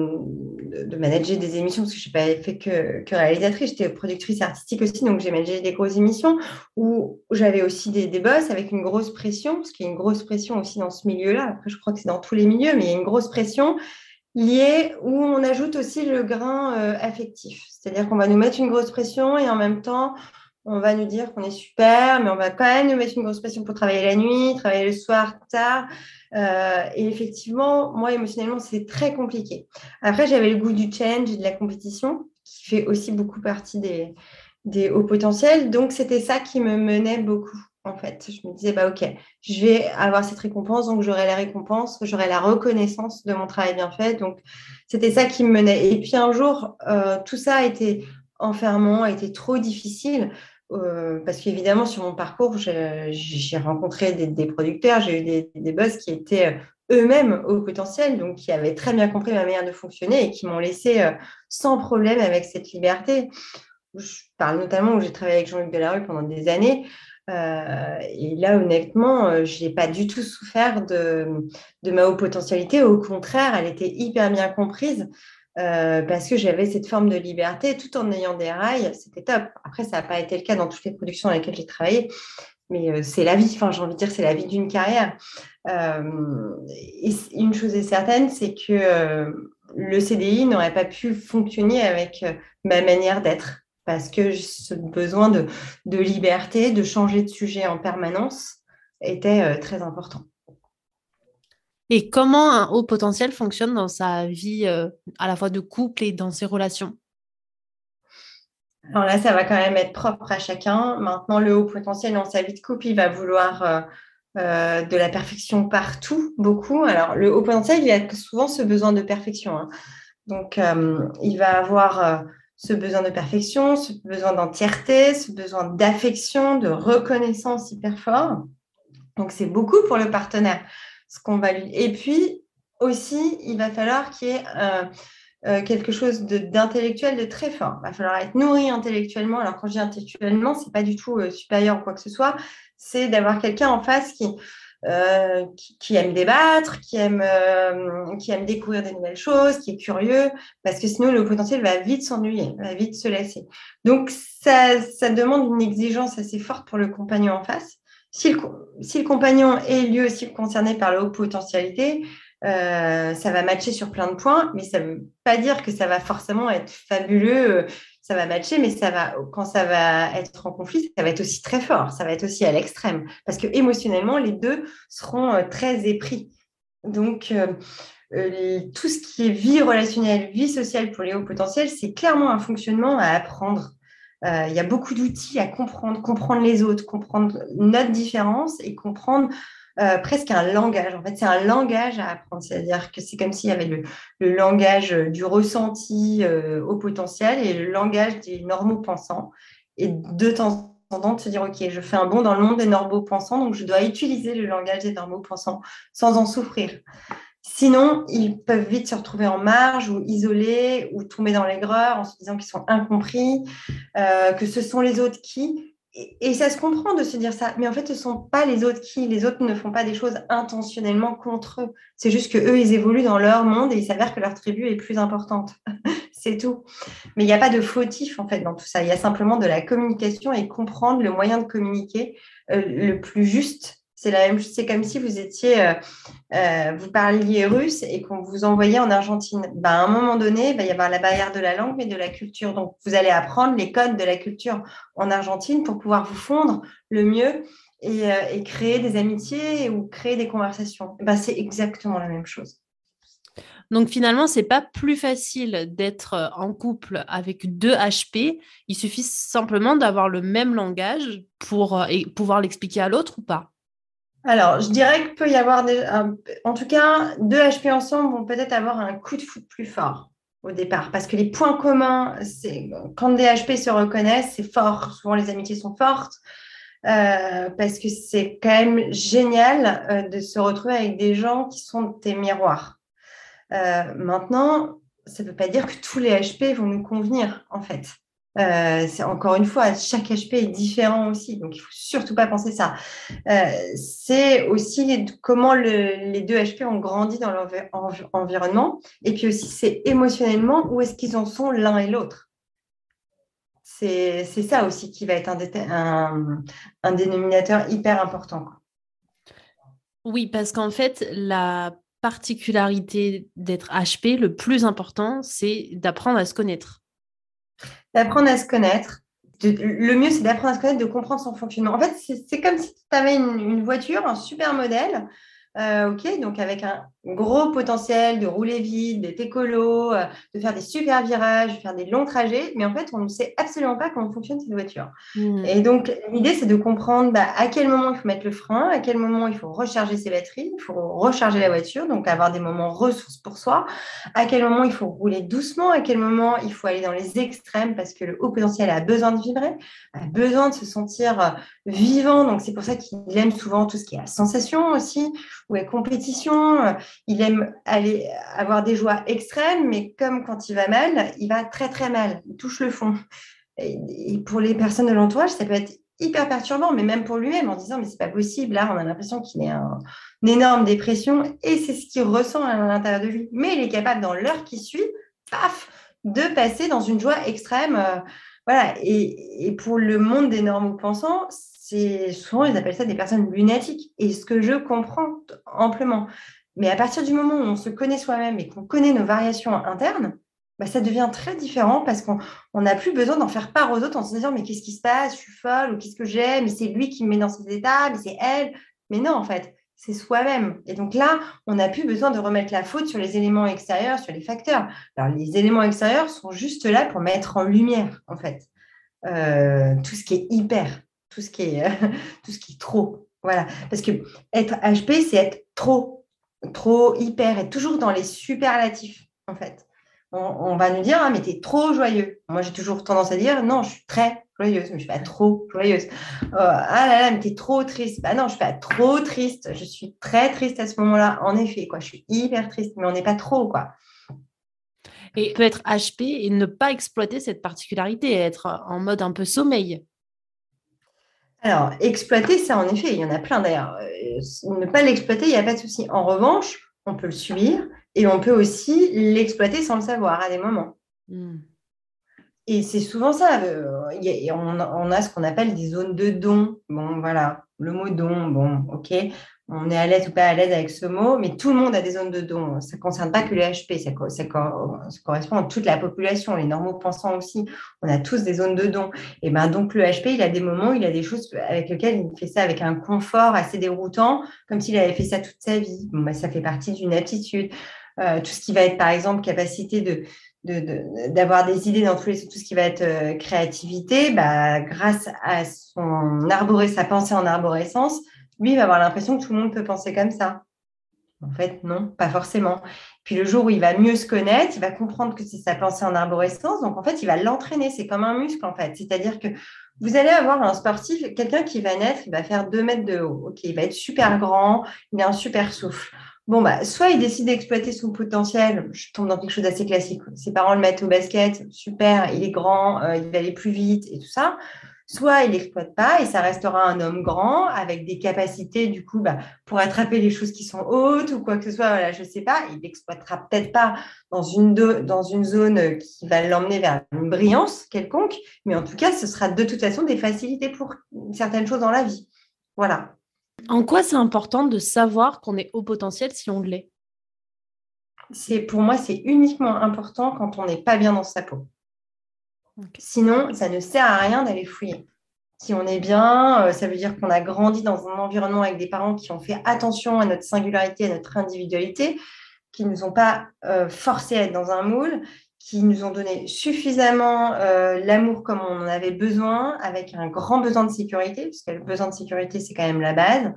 de manager des émissions parce que je n'ai pas fait que, que réalisatrice, j'étais productrice artistique aussi, donc j'ai managé des grosses émissions où j'avais aussi des, des boss avec une grosse pression, parce qu'il y a une grosse pression aussi dans ce milieu-là. Après, je crois que c'est dans tous les milieux, mais il y a une grosse pression liée où on ajoute aussi le grain euh, affectif. C'est-à-dire qu'on va nous mettre une grosse pression et en même temps, on va nous dire qu'on est super, mais on va quand même nous mettre une grosse pression pour travailler la nuit, travailler le soir tard. Euh, et effectivement, moi, émotionnellement, c'est très compliqué. Après, j'avais le goût du change et de la compétition, qui fait aussi beaucoup partie des, des hauts potentiels. Donc, c'était ça qui me menait beaucoup, en fait. Je me disais, bah, OK, je vais avoir cette récompense, donc j'aurai la récompense, j'aurai la reconnaissance de mon travail bien fait. Donc, c'était ça qui me menait. Et puis, un jour, euh, tout ça a été enfermant, a été trop difficile. Euh, parce qu'évidemment, sur mon parcours, j'ai rencontré des, producteurs, j'ai eu des, boss qui étaient euh, eux-mêmes au potentiel, donc qui avaient très bien compris ma manière de fonctionner et qui m'ont laissé euh, sans problème avec cette liberté. Je parle notamment où j'ai travaillé avec Jean-Luc Delarue pendant des années. et là, honnêtement, je n'ai pas du tout souffert de, de ma haute potentialité. Au contraire, elle était hyper bien comprise. Euh, parce que j'avais cette forme de liberté tout en ayant des rails, c'était top. Après, ça n'a pas été le cas dans toutes les productions dans lesquelles j'ai travaillé, mais euh, c'est la vie, enfin, j'ai envie de dire, c'est la vie d'une carrière. Euh, et une chose est certaine, c'est que le CDI n'aurait pas pu fonctionner avec ma manière d'être, parce que ce besoin de, de liberté, de changer de sujet en permanence était très important. Et comment un haut potentiel fonctionne dans sa vie euh, à la fois de couple et dans ses relations? Alors là, ça va quand même être propre à chacun. Maintenant, le haut potentiel dans sa vie de couple, il va vouloir euh, de la perfection partout, beaucoup. Alors, le haut potentiel, il a souvent ce besoin de perfection. Hein. Donc, il va avoir ce besoin de perfection, ce besoin d'entièreté, ce besoin d'affection, de reconnaissance hyper fort. Donc, c'est beaucoup pour le partenaire. Ce qu'on va lui... Et puis, aussi, il va falloir qu'il y ait euh, quelque chose d'intellectuel de, très fort. Il va falloir être nourri intellectuellement. Alors, quand je dis intellectuellement, ce n'est pas du tout euh, supérieur ou quoi que ce soit. C'est d'avoir quelqu'un en face qui, euh, qui, aime débattre, qui aime, qui aime découvrir des nouvelles choses, qui est curieux, parce que sinon le potentiel va vite s'ennuyer, va vite se lasser. Donc ça, ça, demande une exigence assez forte pour le compagnon en face. Si le, compagnon est lui aussi concerné par la haute potentialité, euh, ça va matcher sur plein de points, mais ça ne veut pas dire que ça va forcément être fabuleux. Euh, ça va matcher, mais ça va, quand ça va être en conflit, ça va être aussi très fort, ça va être aussi à l'extrême, parce que émotionnellement, les deux seront euh, très épris. Donc, tout ce qui est vie relationnelle, vie sociale pour les hauts potentiels, c'est clairement un fonctionnement à apprendre. Il y a beaucoup d'outils à comprendre, comprendre les autres, comprendre notre différence et comprendre euh, presque un langage. En fait, c'est un langage à apprendre. C'est-à-dire que c'est comme s'il y avait le, langage du ressenti euh, au potentiel et le langage des normaux pensants. Et de temps en temps, de se dire, OK, je fais un bond dans le monde des normaux pensants, donc je dois utiliser le langage des normaux pensants sans en souffrir. Sinon, ils peuvent vite se retrouver en marge ou isolés ou tomber dans l'aigreur en se disant qu'ils sont incompris, euh, que ce sont les autres qui et, ça se comprend de se dire ça, mais en fait, ce ne sont pas les autres qui, les autres ne font pas des choses intentionnellement contre eux. C'est juste qu'eux, ils évoluent dans leur monde et il s'avère que leur tribu est plus importante. c'est tout. Mais il n'y a pas de fautif, en fait, dans tout ça. Il y a simplement de la communication et comprendre le moyen de communiquer euh, le plus juste c'est la même, c'est comme si vous étiez, euh, euh, vous parliez russe et qu'on vous envoyait en Argentine. Ben, à un moment donné, il va y avoir la barrière de la langue, mais de la culture. Donc, vous allez apprendre les codes de la culture en Argentine pour pouvoir vous fondre le mieux et, euh, créer des amitiés ou créer des conversations. Ben, c'est exactement la même chose. Donc finalement, c'est pas plus facile d'être en couple avec deux HP. Il suffit simplement d'avoir le même langage pour pouvoir l'expliquer à l'autre ou pas alors, je dirais qu'il peut y avoir, des, en tout cas, deux HP ensemble vont peut-être avoir un coup de foot plus fort au départ, parce que les points communs, c'est quand des HP se reconnaissent, c'est fort. Souvent, les amitiés sont fortes, euh, parce que c'est quand même génial euh, de se retrouver avec des gens qui sont tes miroirs. Euh, maintenant, ça ne veut pas dire que tous les HP vont nous convenir, en fait. Euh, c'est encore une fois, chaque HP est différent aussi, donc il faut surtout pas penser ça. Euh, c'est aussi comment les deux HP ont grandi dans leur environnement, et puis aussi c'est émotionnellement où est-ce qu'ils en sont l'un et l'autre. C'est ça aussi qui va être un, dénominateur hyper important. Oui, parce qu'en fait, la particularité d'être HP, le plus important, c'est d'apprendre à se connaître d'apprendre à se connaître. le mieux, c'est d'apprendre à se connaître, de comprendre son fonctionnement. En fait, c'est comme si tu avais une, voiture, un super modèle, euh, ok, donc avec un gros potentiel de rouler vite, d'être écolo, euh, de faire des super virages, de faire des longs trajets, mais en fait, on ne sait absolument pas comment fonctionne cette voiture. Hmm. Et donc, l'idée, c'est de comprendre bah, à quel moment il faut mettre le frein, à quel moment il faut recharger ses batteries, il faut recharger la voiture, donc avoir des moments ressources pour soi, à quel moment il faut rouler doucement, à quel moment il faut aller dans les extrêmes, parce que le haut potentiel a besoin de vibrer, a besoin de se sentir euh, vivant, donc c'est pour ça qu'il aime souvent tout ce qui est la sensation aussi, ou la compétition. Il aime aller avoir des joies extrêmes, mais comme quand il va mal, il va très très mal, il touche le fond. Et, pour les personnes de l'entourage, ça peut être hyper perturbant, mais même pour lui-même, en disant mais c'est pas possible, là on a l'impression qu'il est en énorme dépression, et c'est ce qu'il ressent à l'intérieur de lui. Mais il est capable dans l'heure qui suit, paf, de passer dans une joie extrême. Euh, voilà. Et, pour le monde des normaux pensants, c'est souvent, ils appellent ça des personnes lunatiques. Et ce que je comprends amplement. Mais à partir du moment où on se connaît soi-même et qu'on connaît nos variations internes, bah, ça devient très différent parce qu'on n'a plus besoin d'en faire part aux autres en se disant mais qu'est-ce qui se passe, je suis folle ou qu'est-ce que j'ai, mais c'est lui qui me met dans ces états, mais c'est elle. Mais non, en fait, c'est soi-même. Et donc là, on n'a plus besoin de remettre la faute sur les éléments extérieurs, sur les facteurs. Alors les éléments extérieurs sont juste là pour mettre en lumière, en fait, euh, tout ce qui est hyper tout ce qui est, tout ce qui est trop. Voilà, parce que être HP, c'est être trop, trop, hyper, être toujours dans les superlatifs, en fait. On, va nous dire, ah, mais t'es trop joyeux. Moi, j'ai toujours tendance à dire, non, je suis très joyeuse, mais je suis pas trop joyeuse. Euh, ah là là, mais t'es trop triste. Bah non, je suis pas trop triste. Je suis très triste à ce moment-là, en effet, quoi. Je suis hyper triste, mais on n'est pas trop, quoi. Et peut être HP et ne pas exploiter cette particularité, être en mode un peu sommeil. Alors, exploiter, ça, en effet, il y en a plein d'ailleurs. Euh, ne pas l'exploiter, il n'y a pas de souci. En revanche, on peut le subir et on peut aussi l'exploiter sans le savoir à des moments. Hmm. Et c'est souvent ça. Euh, on, a ce qu'on appelle des zones de don. Bon, voilà, le mot don, bon, ok on est à l'aise ou pas à l'aise avec ce mot, mais tout le monde a des zones de don. Ça ne concerne pas que les HP, ça, correspond à toute la population, les normaux pensants aussi. On a tous des zones de don. Et ben donc le HP, il a des moments, il a des choses avec lesquelles il fait ça avec un confort assez déroutant, comme s'il avait fait ça toute sa vie. Bon, ben, ça fait partie d'une aptitude. Euh, tout ce qui va être, par exemple, capacité de, d'avoir des idées dans tout ce qui va être euh, créativité, bah, grâce à son sa pensée en arborescence, lui, il va avoir l'impression que tout le monde peut penser comme ça. En fait, non, pas forcément. Puis le jour où il va mieux se connaître, il va comprendre que c'est sa pensée en arborescence. Donc, en fait, il va l'entraîner. C'est comme un muscle, en fait. C'est-à-dire que vous allez avoir un sportif, quelqu'un qui va naître, il va faire deux mètres de haut. OK, il va être super grand, il a un super souffle. Bon, bah, soit il décide d'exploiter son potentiel, je tombe dans quelque chose d'assez classique. Ses parents le mettent au basket, super, il est grand, euh, il va aller plus vite et tout ça soit il n'exploite pas et ça restera un homme grand avec des capacités du coup bah, pour attraper les choses qui sont hautes ou quoi que ce soit, voilà, je ne sais pas, il n'exploitera peut-être pas dans une, dans une zone qui va l'emmener vers une brillance quelconque, mais en tout cas, ce sera de toute façon des facilités pour certaines choses dans la vie. Voilà. En quoi c'est important de savoir qu'on est haut potentiel si on l'est? C'est Pour moi, c'est uniquement important quand on n'est pas bien dans sa peau. Sinon, ça ne sert à rien d'aller fouiller. Si on est bien, euh, ça veut dire qu'on a grandi dans un environnement avec des parents qui ont fait attention à notre singularité, à notre individualité, qui ne nous ont pas euh, forcés à être dans un moule, qui nous ont donné suffisamment euh, l'amour comme on en avait besoin, avec un grand besoin de sécurité, parce que le besoin de sécurité, c'est quand même la base.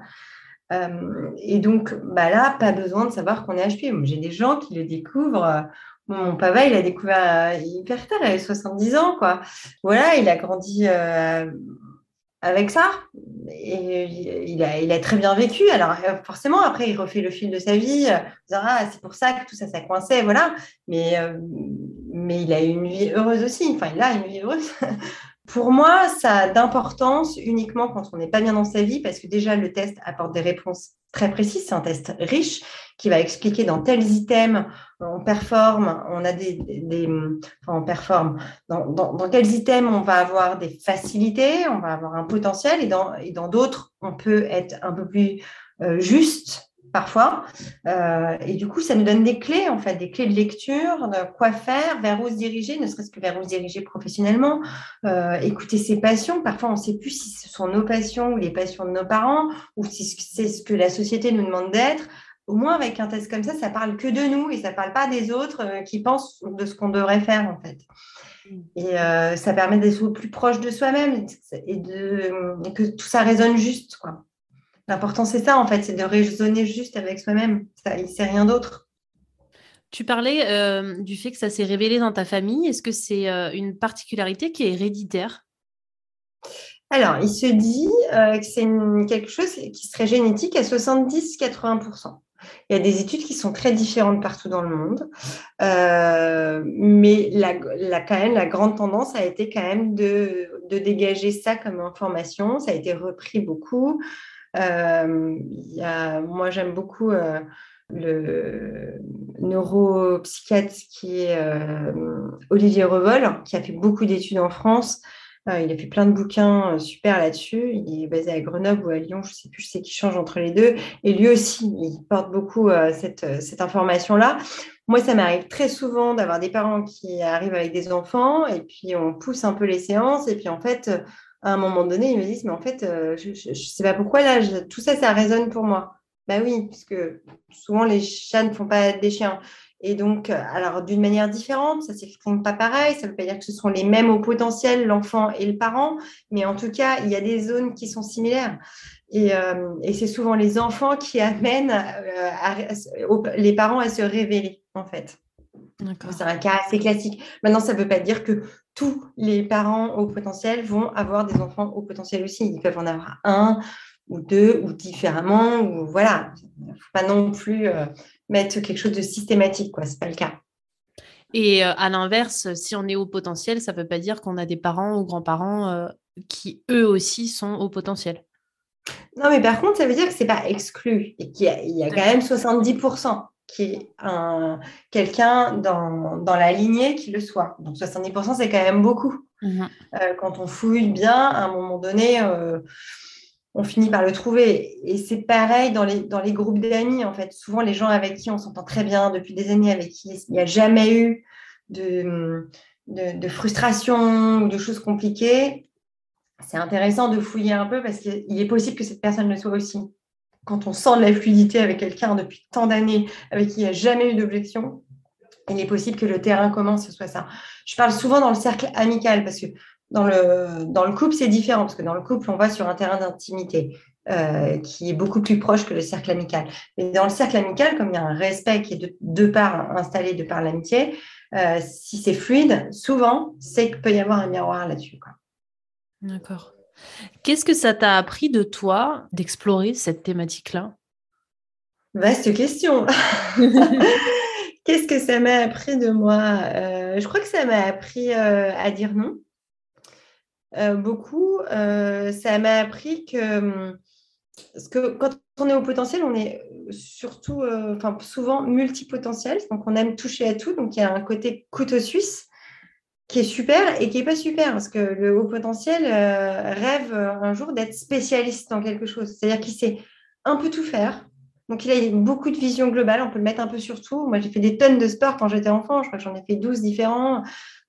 et donc, bah là, pas besoin de savoir qu'on est HP. J'ai des gens qui le découvrent mon papa, il a découvert hyper tard, il avait 70 ans, quoi. Voilà, il a grandi euh, avec ça. Il a, très bien vécu. Alors, euh, forcément, après, il refait le fil de sa vie. Ah, c'est pour ça que tout ça, ça coinçait, voilà. Mais, euh, mais il a eu une vie heureuse aussi. Enfin, il a une vie heureuse. Pour moi, ça a d'importance uniquement quand on n'est pas bien dans sa vie, parce que déjà, le test apporte des réponses très précises. C'est un test riche qui va expliquer dans tels items on performe, on a des, enfin, on performe. Dans, dans, quels items on va avoir des facilités, on va avoir un potentiel, et dans et dans d'autres, on peut être un peu plus euh, juste parfois. Euh, et du coup, ça nous donne des clés, en fait, des clés de lecture, de quoi faire, vers où se diriger, ne serait-ce que vers où se diriger professionnellement, euh, écouter ses passions. Parfois, on ne sait plus si ce sont nos passions ou les passions de nos parents, ou si c'est ce que la société nous demande d'être. Au moins, avec un test comme ça, ça parle que de nous et ça ne parle pas des autres euh, qui pensent de ce qu'on devrait faire, en fait. Mm. Et ça permet d'être plus proche de soi-même et de, que tout ça résonne juste, quoi. L'important, c'est ça, en fait, c'est de raisonner juste avec soi-même. Il ne sait rien d'autre. Tu parlais euh, du fait que ça s'est révélé dans ta famille. Est-ce que c'est euh, une particularité qui est héréditaire? Alors, il se dit euh, que c'est quelque chose qui serait génétique à 70-80%. Il y a des études qui sont très différentes partout dans le monde, mais la, quand même, la grande tendance a été quand même de, de dégager ça comme information. Ça a été repris beaucoup. Euh, moi, j'aime beaucoup euh, le neuropsychiatre qui est euh, Olivier Revol, qui a fait beaucoup d'études en France. Il a fait plein de bouquins super là-dessus. Il est basé à Grenoble ou à Lyon, je ne sais plus, je sais qu'il change entre les deux. Et lui aussi, il porte beaucoup cette, cette information-là. Moi, ça m'arrive très souvent d'avoir des parents qui arrivent avec des enfants et puis on pousse un peu les séances et puis en fait, à un moment donné, ils me disent, mais en fait, euh, je ne sais pas pourquoi là, tout ça, ça résonne pour moi. Ben oui, puisque souvent les chats ne font pas des chiens. Et donc, euh, alors d'une manière différente, ça ne s'exprime pas pareil, ça ne veut pas dire que ce sont les mêmes au potentiel, l'enfant et le parent, mais en tout cas, il y a des zones qui sont similaires. Et, euh, c'est souvent les enfants qui amènent euh, les parents à se révéler, en fait. C'est un cas assez classique. Maintenant, ça ne veut pas dire que tous les parents au potentiel vont avoir des enfants au potentiel aussi. Ils peuvent en avoir un ou deux ou différemment. Ou voilà, il ne faut pas non plus mettre quelque chose de systématique, quoi. C'est pas le cas. Et euh, à l'inverse, si on est au potentiel, ça ne veut pas dire qu'on a des parents ou grands-parents euh, qui eux aussi sont au potentiel. Non, mais par contre, ça veut dire que c'est pas exclu et qu'il y a, quand même 70% qui est quelqu'un dans, dans, la lignée qui le soit. Donc 70%, c'est quand même beaucoup. Mmh euh, quand on fouille bien, à un moment donné, on finit par le trouver. Et c'est pareil dans les, dans les groupes d'amis, en fait. Souvent, les gens avec qui on s'entend très bien depuis des années, avec qui il n'y a jamais eu de, de, frustration ou de choses compliquées, c'est intéressant de fouiller un peu parce qu'il est possible que cette personne le soit aussi. Quand on sent de la fluidité avec quelqu'un depuis tant d'années, avec qui il n'y a jamais eu d'objection, il est possible que le terrain commence ce soit ça. Je parle souvent dans le cercle amical parce que dans le, dans le couple, c'est différent parce que dans le couple, on va sur un terrain d'intimité euh, qui est beaucoup plus proche que le cercle amical. Mais dans le cercle amical, comme il y a un respect qui est de deux parts installé de par l'amitié, euh, si c'est fluide, souvent, c'est qu'il peut y avoir un miroir là-dessus. D'accord. Qu'est-ce que ça t'a appris de toi d'explorer cette thématique-là? Vaste question. Qu'est-ce que ça m'a appris de moi? Euh, Je crois que ça m'a appris à dire non. Euh, beaucoup, euh, ça m'a appris que, hum, que quand on est au potentiel, on est surtout, euh, enfin souvent multipotentiel, donc on aime toucher à tout, donc il y a un côté couteau suisse qui est super et qui n'est pas super, parce que le haut potentiel rêve un jour d'être spécialiste dans quelque chose, c'est-à-dire qu'il sait un peu tout faire, donc, il a beaucoup de vision globale. On peut le mettre un peu sur tout. Moi, j'ai fait des tonnes de sport quand j'étais enfant. Je crois que j'en ai fait 12 différents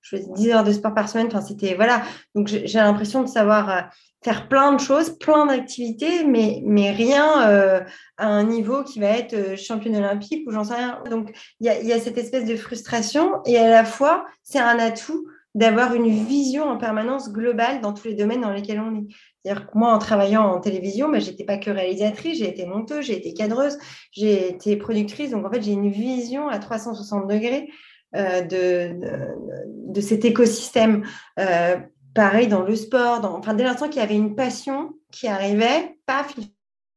je faisais 10 heures de sport par semaine. Enfin, c'était voilà. Donc j'ai l'impression de savoir euh, faire plein de choses, plein d'activités, mais, mais rien euh, à un niveau qui va être euh, championne olympique ou j'en sais rien. Donc il y a, cette espèce de frustration et à la fois c'est un atout d'avoir une vision en permanence globale dans tous les domaines dans lesquels on est. C'est-à-dire que moi, en travaillant en télévision, mais je n'étais pas que réalisatrice, j'ai été monteuse, j'ai été cadreuse, j'ai été productrice. Donc, en fait, j'ai une vision à 360 degrés euh, de, de, cet écosystème. Euh, pareil dans le sport, dans, enfin, dès l'instant qu'il y avait une passion qui arrivait, paf,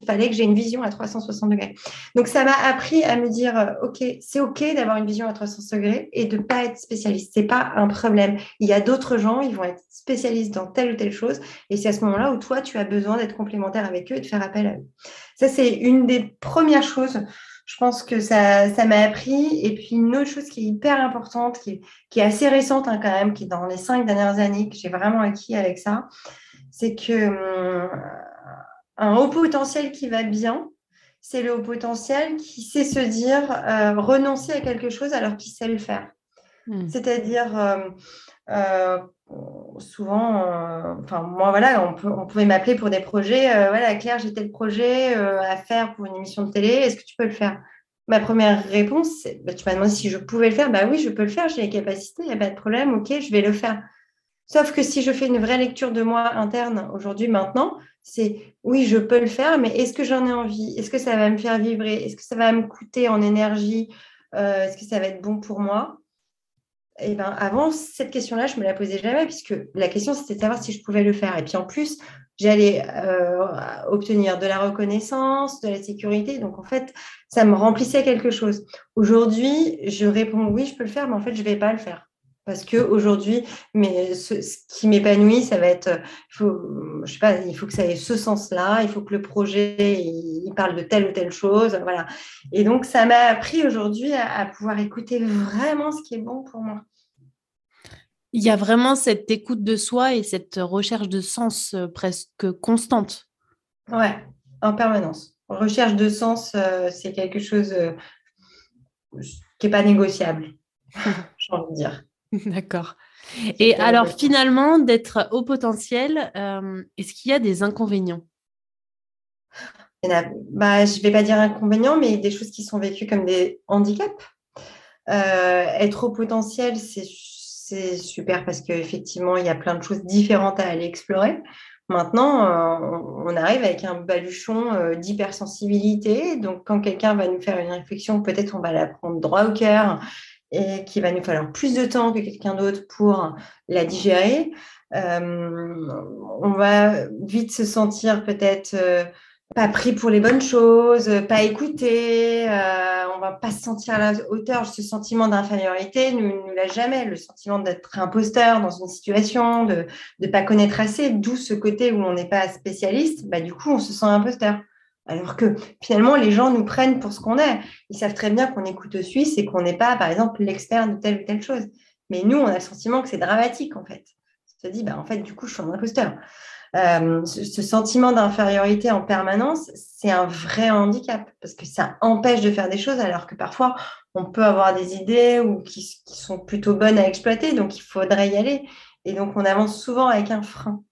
il fallait que j'ai une vision à 360 degrés. Donc, ça m'a appris à me dire, euh, OK, c'est OK d'avoir une vision à 360 degrés et de ne pas être spécialiste. Ce n'est pas un problème. Il y a d'autres gens, ils vont être spécialistes dans telle ou telle chose. Et c'est à ce moment-là où toi, tu as besoin d'être complémentaire avec eux et de faire appel à eux. Ça, c'est une des premières choses je pense que ça, ça m'a appris. Et puis une autre chose qui est hyper importante, qui est, assez récente hein, quand même, qui est dans les cinq dernières années, que j'ai vraiment acquis avec ça, c'est que hum, un haut potentiel qui va bien, c'est le haut potentiel qui sait se dire euh, renoncer à quelque chose alors qu'il sait le faire. Hmm. C'est-à-dire, euh, euh, souvent, enfin, moi, voilà, on, pouvait m'appeler pour des projets. voilà, Claire, j'ai tel projet à faire pour une émission de télé. Est-ce que tu peux le faire? Ma première réponse, c'est bah, tu m'as demandé si je pouvais le faire. Bah oui, je peux le faire, j'ai les capacités, il n'y a pas de problème, ok, je vais le faire. Sauf que si je fais une vraie lecture de moi interne aujourd'hui, maintenant, c'est oui, je peux le faire, mais est-ce que j'en ai envie? Est-ce que ça va me faire vibrer? Est-ce que ça va me coûter en énergie? Est-ce que ça va être bon pour moi? Eh ben, avant, cette question-là, je ne me la posais jamais, puisque la question, c'était de savoir si je pouvais le faire. Et puis en plus, j'allais euh, obtenir de la reconnaissance, de la sécurité. Donc en fait, ça me remplissait quelque chose. Aujourd'hui, je réponds oui, je peux le faire, mais en fait, je ne vais pas le faire. Parce que aujourd'hui, mais ce, qui m'épanouit, ça va être, faut, je sais pas, il faut que ça ait ce sens-là, il faut que le projet il, parle de telle ou telle chose, voilà. Et donc ça m'a appris aujourd'hui à, pouvoir écouter vraiment ce qui est bon pour moi. Il y a vraiment cette écoute de soi et cette recherche de sens euh, presque constante. Ouais, en permanence. Recherche de sens, euh, c'est quelque chose euh, qui n'est pas négociable, j'ai envie de dire. D'accord. Et alors finalement, d'être au potentiel, euh, est-ce qu'il y a des inconvénients? Bah, Je ne vais pas dire inconvénients, mais des choses qui sont vécues comme des handicaps. être au potentiel, c'est super parce qu'effectivement, il y a plein de choses différentes à aller explorer. Maintenant, euh, on arrive avec un baluchon euh, d'hypersensibilité. Donc, quand quelqu'un va nous faire une réflexion, peut-être on va la prendre droit au cœur et qu'il va nous falloir plus de temps que quelqu'un d'autre pour la digérer. Euh, on va vite se sentir peut-être pas pris pour les bonnes choses, pas écouté, euh, on va pas se sentir à la hauteur. Ce sentiment d'infériorité nous, nous l'a jamais. Le sentiment d'être imposteur dans une situation, de ne pas connaître assez, d'où ce côté où on n'est pas spécialiste, bah, du coup, on se sent imposteur. Alors que finalement, les gens nous prennent pour ce qu'on est. Ils savent très bien qu'on écoute Suisse et qu'on n'est pas, par exemple, l'expert de telle ou telle chose. Mais nous, on a le sentiment que c'est dramatique, en fait. On se dit, bah, en fait, du coup, je suis un imposteur. Euh, ce, sentiment d'infériorité en permanence, c'est un vrai handicap parce que ça empêche de faire des choses alors que parfois on peut avoir des idées ou qui, sont plutôt bonnes à exploiter, donc il faudrait y aller. Et donc on avance souvent avec un frein.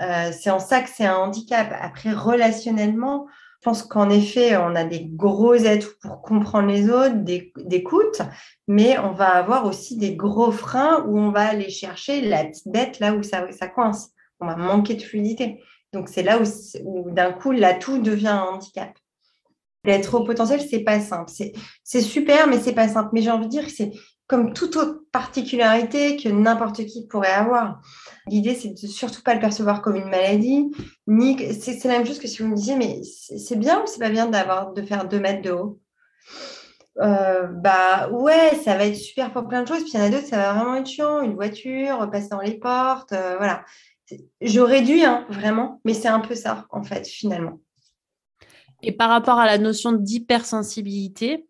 Euh, c'est en ça que c'est un handicap. Après, relationnellement, je pense qu'en effet, on a des gros atouts pour comprendre les autres, d'écoute, mais on va avoir aussi des gros freins où on va aller chercher la petite bête là où ça, coince on va manquer de fluidité. Donc, c'est là où, d'un coup, l'atout devient un handicap. L'être au potentiel, c'est pas simple. C'est super, mais c'est pas simple. Mais j'ai envie de dire que c'est comme toute autre particularité que n'importe qui pourrait avoir. L'idée, c'est de surtout pas le percevoir comme une maladie, ni c'est la même chose que si vous me disiez, mais c'est bien ou c'est pas bien d'avoir de faire deux mètres de haut? Euh, bah ouais, ça va être super pour plein de choses. Puis il y en a d'autres, ça va vraiment être chiant. Une voiture, passer dans les portes, euh, voilà. Je réduis, hein, vraiment, mais c'est un peu ça, en fait, finalement. Et par rapport à la notion d'hypersensibilité,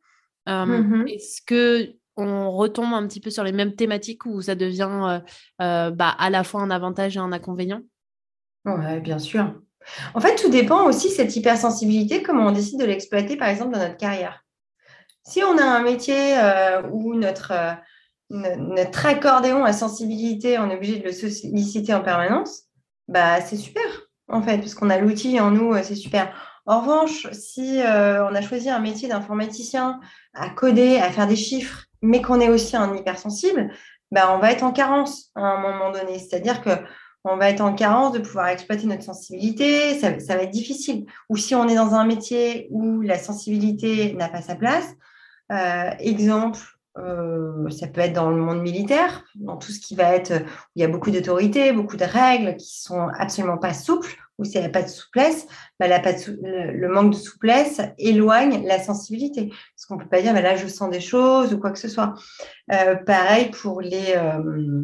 euh, mm-hmm. est-ce que on retombe un petit peu sur les mêmes thématiques où ça devient euh, euh, bah, à la fois un avantage et un inconvénient? Oui, bien sûr. En fait, tout dépend aussi, cette hypersensibilité, comment on décide de l'exploiter, par exemple, dans notre carrière. Si on a un métier où notre notre accordéon à sensibilité, on est obligé de le solliciter en permanence, bah, c'est super, en fait, parce qu'on a l'outil en nous, euh, c'est super. En revanche, si euh, on a choisi un métier d'informaticien à coder, à faire des chiffres, mais qu'on est aussi un hypersensible, bah, on va être en carence à un moment donné. C'est-à-dire que on va être en carence de pouvoir exploiter notre sensibilité, ça, va être difficile. Ou si on est dans un métier où la sensibilité n'a pas sa place, euh, exemple, euh, ça peut être dans le monde militaire, dans tout ce qui va être où il y a beaucoup d'autorités, beaucoup de règles qui sont absolument pas souples, où s'il n'y a pas de souplesse, bah, le, manque de souplesse éloigne la sensibilité. Parce qu'on ne peut pas dire, bah, là, je sens des choses ou quoi que ce soit. Euh, pareil pour les, euh,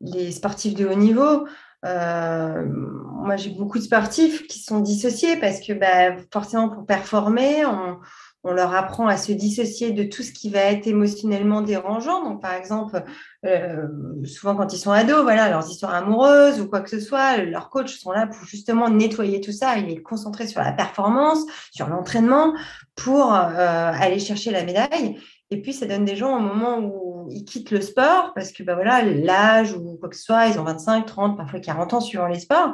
les sportifs de haut niveau. moi, j'ai beaucoup de sportifs qui sont dissociés parce que bah, forcément, pour performer, on, on leur apprend à se dissocier de tout ce qui va être émotionnellement dérangeant. Donc, par exemple, euh, souvent quand ils sont ados, voilà, leurs histoires amoureuses ou quoi que ce soit, leurs coachs sont là pour justement nettoyer tout ça et les concentrer sur la performance, sur l'entraînement, pour euh, aller chercher la médaille. Et puis, ça donne des gens au moment où ils quittent le sport, parce que bah, voilà, l'âge ou quoi que ce soit, ils ont 25, 30, parfois 40 ans suivant les sports,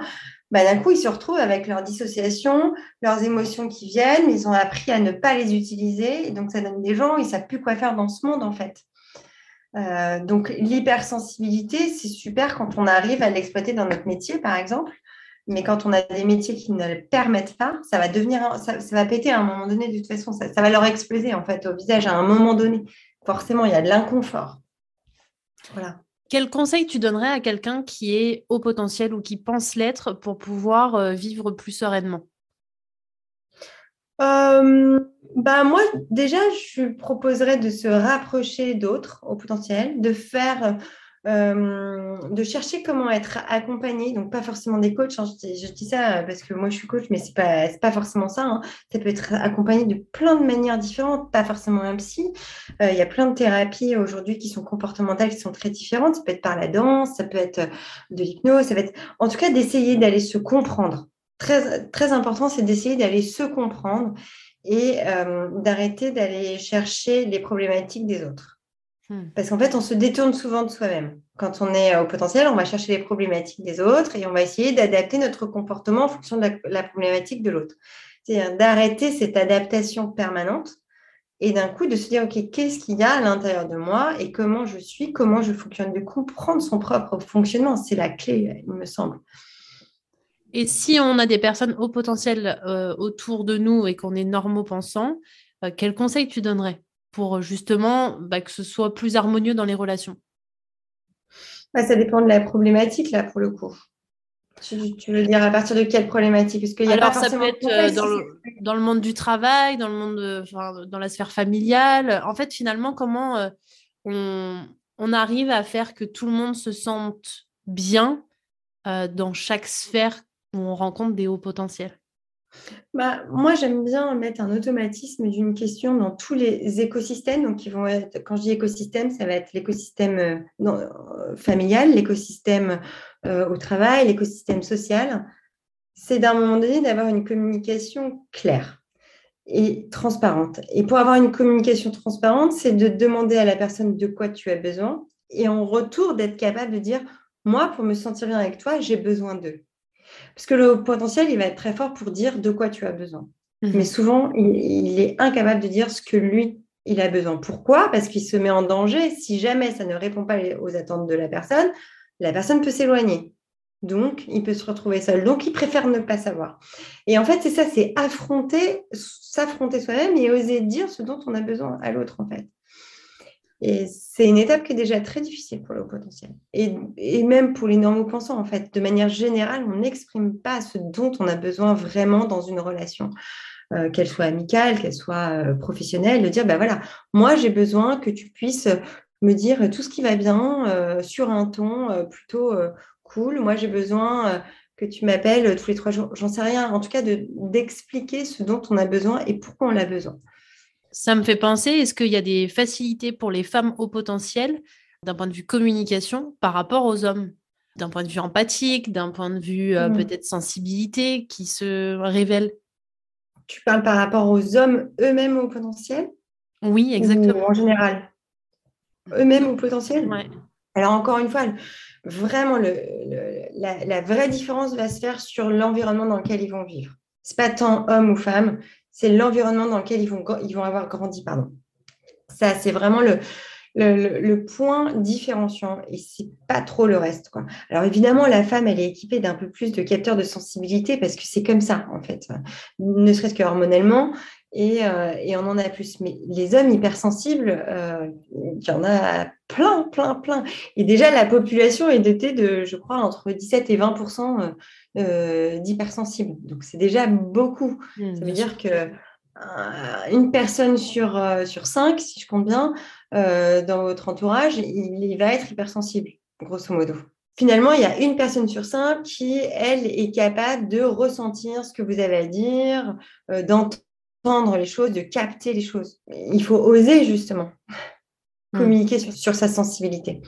bah, d'un coup, ils se retrouvent avec leur dissociation, leurs émotions qui viennent, ils ont appris à ne pas les utiliser, et donc ça donne des gens, ils ne savent plus quoi faire dans ce monde, en fait. Euh, donc, l'hypersensibilité, c'est super quand on arrive à l'exploiter dans notre métier, par exemple, mais quand on a des métiers qui ne le permettent pas, ça va devenir, ça, va péter à un moment donné, de toute façon, ça, ça va leur exploser, en fait, au visage à un moment donné. Forcément, il y a de l'inconfort. Voilà. Quel conseil tu donnerais à quelqu'un qui est au potentiel ou qui pense l'être pour pouvoir euh, vivre plus sereinement? Euh, bah moi, déjà, je proposerais de se rapprocher d'autres au potentiel, de faire euh, de chercher comment être accompagné, donc pas forcément des coachs. Hein, je, dis, ça parce que moi je suis coach, mais c'est pas pas forcément ça. Hein. Ça peut être accompagné de plein de manières différentes, pas forcément un psy. Euh, il y a plein de thérapies aujourd'hui qui sont comportementales, qui sont très différentes. Ça peut être par la danse, ça peut être de l'hypnose, ça va être, en tout cas, d'essayer d'aller se comprendre. Très important, c'est d'essayer d'aller se comprendre et euh, d'arrêter d'aller chercher les problématiques des autres. Hmm. Parce qu'en fait, on se détourne souvent de soi-même. Quand on est au potentiel, on va chercher les problématiques des autres et on va essayer d'adapter notre comportement en fonction de la, problématique de l'autre. C'est-à-dire d'arrêter cette adaptation permanente et d'un coup de se dire, OK, qu'est-ce qu'il y a à l'intérieur de moi et comment je suis, comment je fonctionne, de comprendre son propre fonctionnement. C'est la clé, il me semble. Et si on a des personnes au potentiel euh, autour de nous et qu'on est normaux pensants, euh, quel conseil tu donnerais? Pour justement bah, que ce soit plus harmonieux dans les relations bah, Ça dépend de la problématique, là, pour le coup. Tu, veux dire à partir de quelle problématique? Parce qu'il y a Alors, ça peut être euh, dans, le, dans, le, monde du travail, dans le monde, dans la sphère familiale. En fait, finalement, comment on, on, arrive à faire que tout le monde se sente bien dans chaque sphère où on rencontre des hauts potentiels? Bah, moi, j'aime bien mettre un automatisme d'une question dans tous les écosystèmes. Donc, vont être, quand je dis écosystème, ça va être l'écosystème euh, euh, familial, l'écosystème euh, au travail, l'écosystème social. C'est d'un moment donné d'avoir une communication claire et transparente. Et pour avoir une communication transparente, c'est de demander à la personne de quoi tu as besoin et en retour d'être capable de dire, moi, pour me sentir bien avec toi, j'ai besoin d'eux. Parce que le potentiel, il va être très fort pour dire de quoi tu as besoin. Mhm. Mais souvent, il, est incapable de dire ce que lui, il a besoin. Pourquoi? Parce qu'il se met en danger. Si jamais ça ne répond pas aux attentes de la personne, la personne peut s'éloigner. Donc, il peut se retrouver seul. Donc, il préfère ne pas savoir. Et en fait, c'est ça, c'est affronter, s'affronter soi-même et oser dire ce dont on a besoin à l'autre, en fait. Et c'est une étape qui est déjà très difficile pour le potentiel. Et, même pour les normaux pensants, en fait. De manière générale, on n'exprime pas ce dont on a besoin vraiment dans une relation. Euh, qu'elle soit amicale, qu'elle soit euh, professionnelle, de dire, ben voilà, moi j'ai besoin que tu puisses me dire tout ce qui va bien euh, sur un ton plutôt cool. Moi j'ai besoin que tu m'appelles tous les trois jours, j'en sais rien. En tout cas, d'expliquer ce dont on a besoin et pourquoi on a besoin. Ça me fait penser, est-ce qu'il y a des facilités pour les femmes au potentiel d'un point de vue communication par rapport aux hommes? D'un point de vue empathique, d'un point de vue euh, mmh. peut-être sensibilité qui se révèle? Tu parles par rapport aux hommes eux-mêmes au potentiel? Oui, exactement. en général? Eux-mêmes au potentiel? Ouais. Alors encore une fois, vraiment, la, la, vraie différence va se faire sur l'environnement dans lequel ils vont vivre. Ce n'est pas tant homme ou femme, c'est l'environnement dans lequel ils vont, ils vont avoir grandi. Pardon. Ça, c'est vraiment le, point différenciant et c'est pas trop le reste. Alors évidemment, la femme, elle est équipée d'un peu plus de capteurs de sensibilité parce que c'est comme ça, en fait, ne serait-ce que hormonalement. Et, euh, et, on en a plus. Mais les hommes hypersensibles, euh, il y en a plein, plein, plein. Et déjà, la population est dotée de, je crois, entre 17 et 20% euh, d'hypersensibles. Donc, c'est déjà beaucoup. Mmh, Ça veut dire que euh, une personne sur, euh, sur cinq, si je compte bien, dans votre entourage, il, va être hypersensible, grosso modo. Finalement, il y a une personne sur cinq qui, elle, est capable de ressentir ce que vous avez à dire, d'entendre les choses, de capter les choses. Il faut oser, justement, mmh. communiquer sur sa sensibilité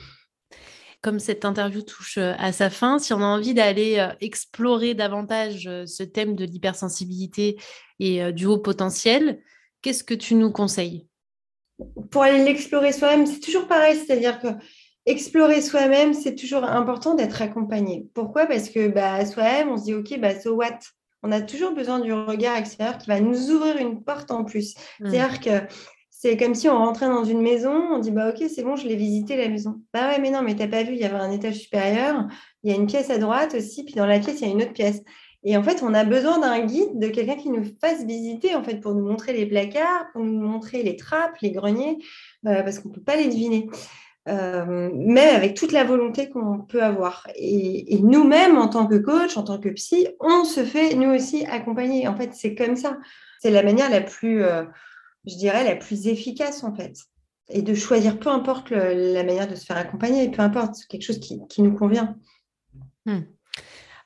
comme cette interview touche euh, à sa fin, si on a envie d'aller euh, explorer davantage euh, ce thème de l'hypersensibilité et du haut potentiel, qu'est-ce que tu nous conseilles? Pour aller l'explorer soi-même, c'est toujours pareil, c'est-à-dire que explorer soi-même, c'est toujours important d'être accompagné. Pourquoi? Parce que bah, soi-même, on se dit, OK, bah, so what? On a toujours besoin du regard extérieur qui va nous ouvrir une porte en plus. Mmh. C'est-à-dire que c'est comme si on rentrait dans une maison, on dit bah ok c'est bon, je l'ai visité la maison. Bah ouais mais non mais t'as pas vu, il y avait un étage supérieur, il y a une pièce à droite aussi, puis dans la pièce il y a une autre pièce. Et en fait on a besoin d'un guide, de quelqu'un qui nous fasse visiter en fait pour nous montrer les placards, pour nous montrer les trappes, les greniers, euh, parce qu'on peut pas les deviner. Euh, même avec toute la volonté qu'on peut avoir. Et, nous-mêmes, en tant que coach, en tant que psy, on se fait nous aussi accompagner. En fait, c'est comme ça. C'est la manière la plus, euh, je dirais, la plus efficace en fait. Et de choisir, peu importe la manière de se faire accompagner, peu importe, quelque chose qui, nous convient. Hmm.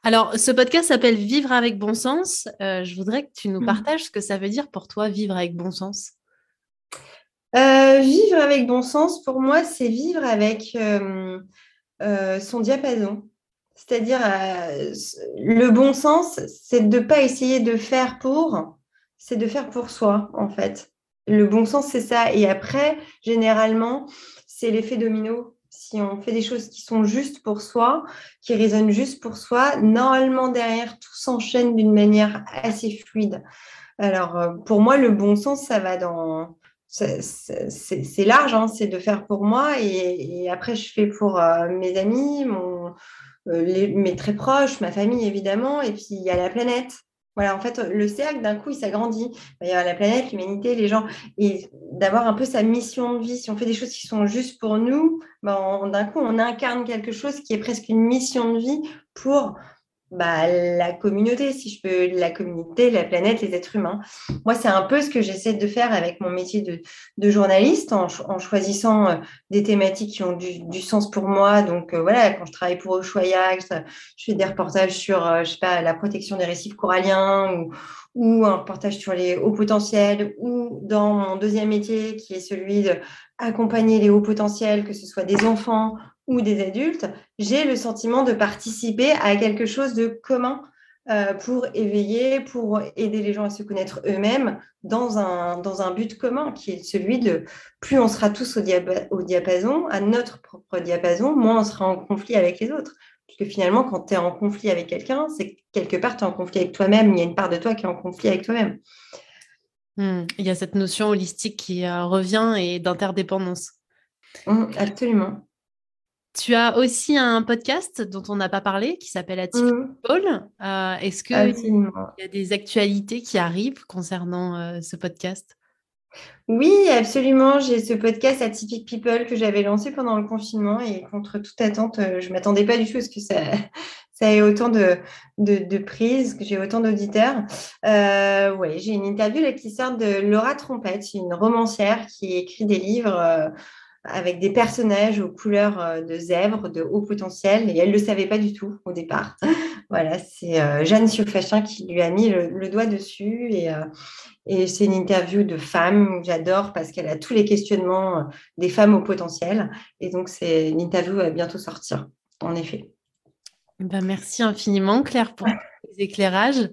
Alors, ce podcast s'appelle Vivre avec bon sens. Euh, je voudrais que tu nous hmm. partages ce que ça veut dire pour toi, vivre avec bon sens. Euh, vivre avec bon sens, pour moi, c'est vivre avec euh, son diapason. C'est-à-dire, le bon sens, c'est de ne pas essayer de faire pour, c'est de faire pour soi, en fait le bon sens, c'est ça. Et après, généralement, c'est l'effet domino. Si on fait des choses qui sont justes pour soi, qui résonnent juste pour soi, normalement, derrière, tout s'enchaîne d'une manière assez fluide. Alors, euh, pour moi, le bon sens, ça va dans, c'est large, hein, c'est de faire pour moi et, après je fais pour euh, mes amis, mon, euh, mes très proches, ma famille évidemment, et puis il y a la planète. Voilà, en fait, le cercle, d'un coup, il s'agrandit. Il y a la planète, l'humanité, les gens. Et d'avoir un peu sa mission de vie, si on fait des choses qui sont juste pour nous, ben, d'un coup, on incarne quelque chose qui est presque une mission de vie pour bah, la communauté, si je peux, la communauté, la planète, les êtres humains. Moi, c'est un peu ce que j'essaie de faire avec mon métier de, journaliste en, choisissant euh, des thématiques qui ont du, sens pour moi. Donc, euh, voilà, quand je travaille pour Ushuaïa, je fais des reportages sur, euh, je sais pas, la protection des récifs coralliens ou, ou un reportage sur les hauts potentiels ou dans mon deuxième métier qui est celui d'accompagner les hauts potentiels, que ce soit des enfants ou des adultes, j'ai le sentiment de participer à quelque chose de commun euh, pour éveiller, pour aider les gens à se connaître eux-mêmes dans un, dans un but commun qui est celui de plus on sera tous au, au diapason, à notre propre diapason, moins on sera en conflit avec les autres. Puisque finalement, quand tu es en conflit avec quelqu'un, c'est quelque part, tu es en conflit avec toi-même, il y a une part de toi qui est en conflit avec toi-même. Hmm. il y a cette notion holistique qui euh, revient et d'interdépendance. Mmh, absolument. Tu as aussi un podcast dont on n'a pas parlé qui s'appelle Atypique mmh. People. Euh, est-ce qu'il y a des actualités qui arrivent concernant euh, ce podcast? Oui, absolument. J'ai ce podcast Atypique People que j'avais lancé pendant le confinement et contre toute attente, euh, je ne m'attendais pas du tout à ce que ça, ça ait autant de, de, prises, que j'ai autant d'auditeurs. oui, j'ai une interview là, qui sort de Laura Trompette, une romancière qui écrit des livres avec des personnages aux couleurs euh, de zèbre, de haut potentiel, et elle ne le savait pas du tout au départ. voilà, c'est euh, Jeanne Siofachin qui lui a mis le, doigt dessus, et, euh, et c'est une interview de femme, j'adore parce qu'elle a tous les questionnements des femmes au potentiel, et donc c'est une interview va bientôt sortir, en effet. Ben merci infiniment Claire pour les éclairages.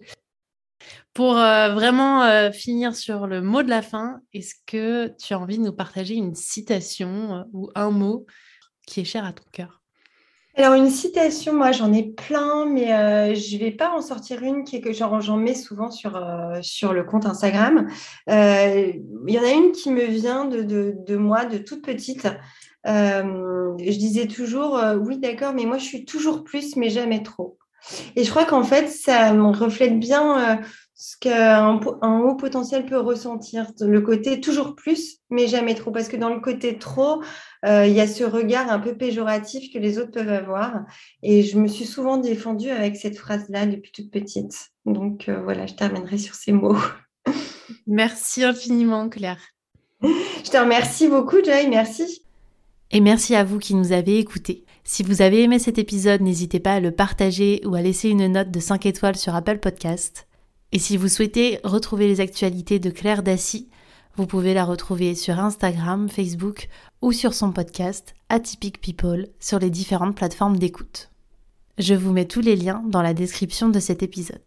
Pour euh, vraiment euh, finir sur le mot de la fin, est-ce que tu as envie de nous partager une citation euh, ou un mot qui est cher à ton cœur? Alors une citation, moi j'en ai plein, mais je ne vais pas en sortir une qui est que j'en mets souvent sur, sur le compte Instagram. Il y en a une qui me vient de, de moi de toute petite. je disais toujours oui d'accord, mais moi je suis toujours plus, mais jamais trop. Et je crois qu'en fait ça me reflète bien ce qu'un un haut potentiel peut ressentir, le côté toujours plus, mais jamais trop. Parce que dans le côté trop, euh, il y a ce regard un peu péjoratif que les autres peuvent avoir. Et je me suis souvent défendue avec cette phrase-là depuis toute petite. Donc euh, voilà, je terminerai sur ces mots. Merci infiniment, Claire. Je te remercie beaucoup, Joy. Merci. Et merci à vous qui nous avez écoutés. Si vous avez aimé cet épisode, n'hésitez pas à le partager ou à laisser une note de 5 étoiles sur Apple Podcast. Et si vous souhaitez retrouver les actualités de Claire Dassy, vous pouvez la retrouver sur Instagram, Facebook ou sur son podcast Atypic People sur les différentes plateformes d'écoute. Je vous mets tous les liens dans la description de cet épisode.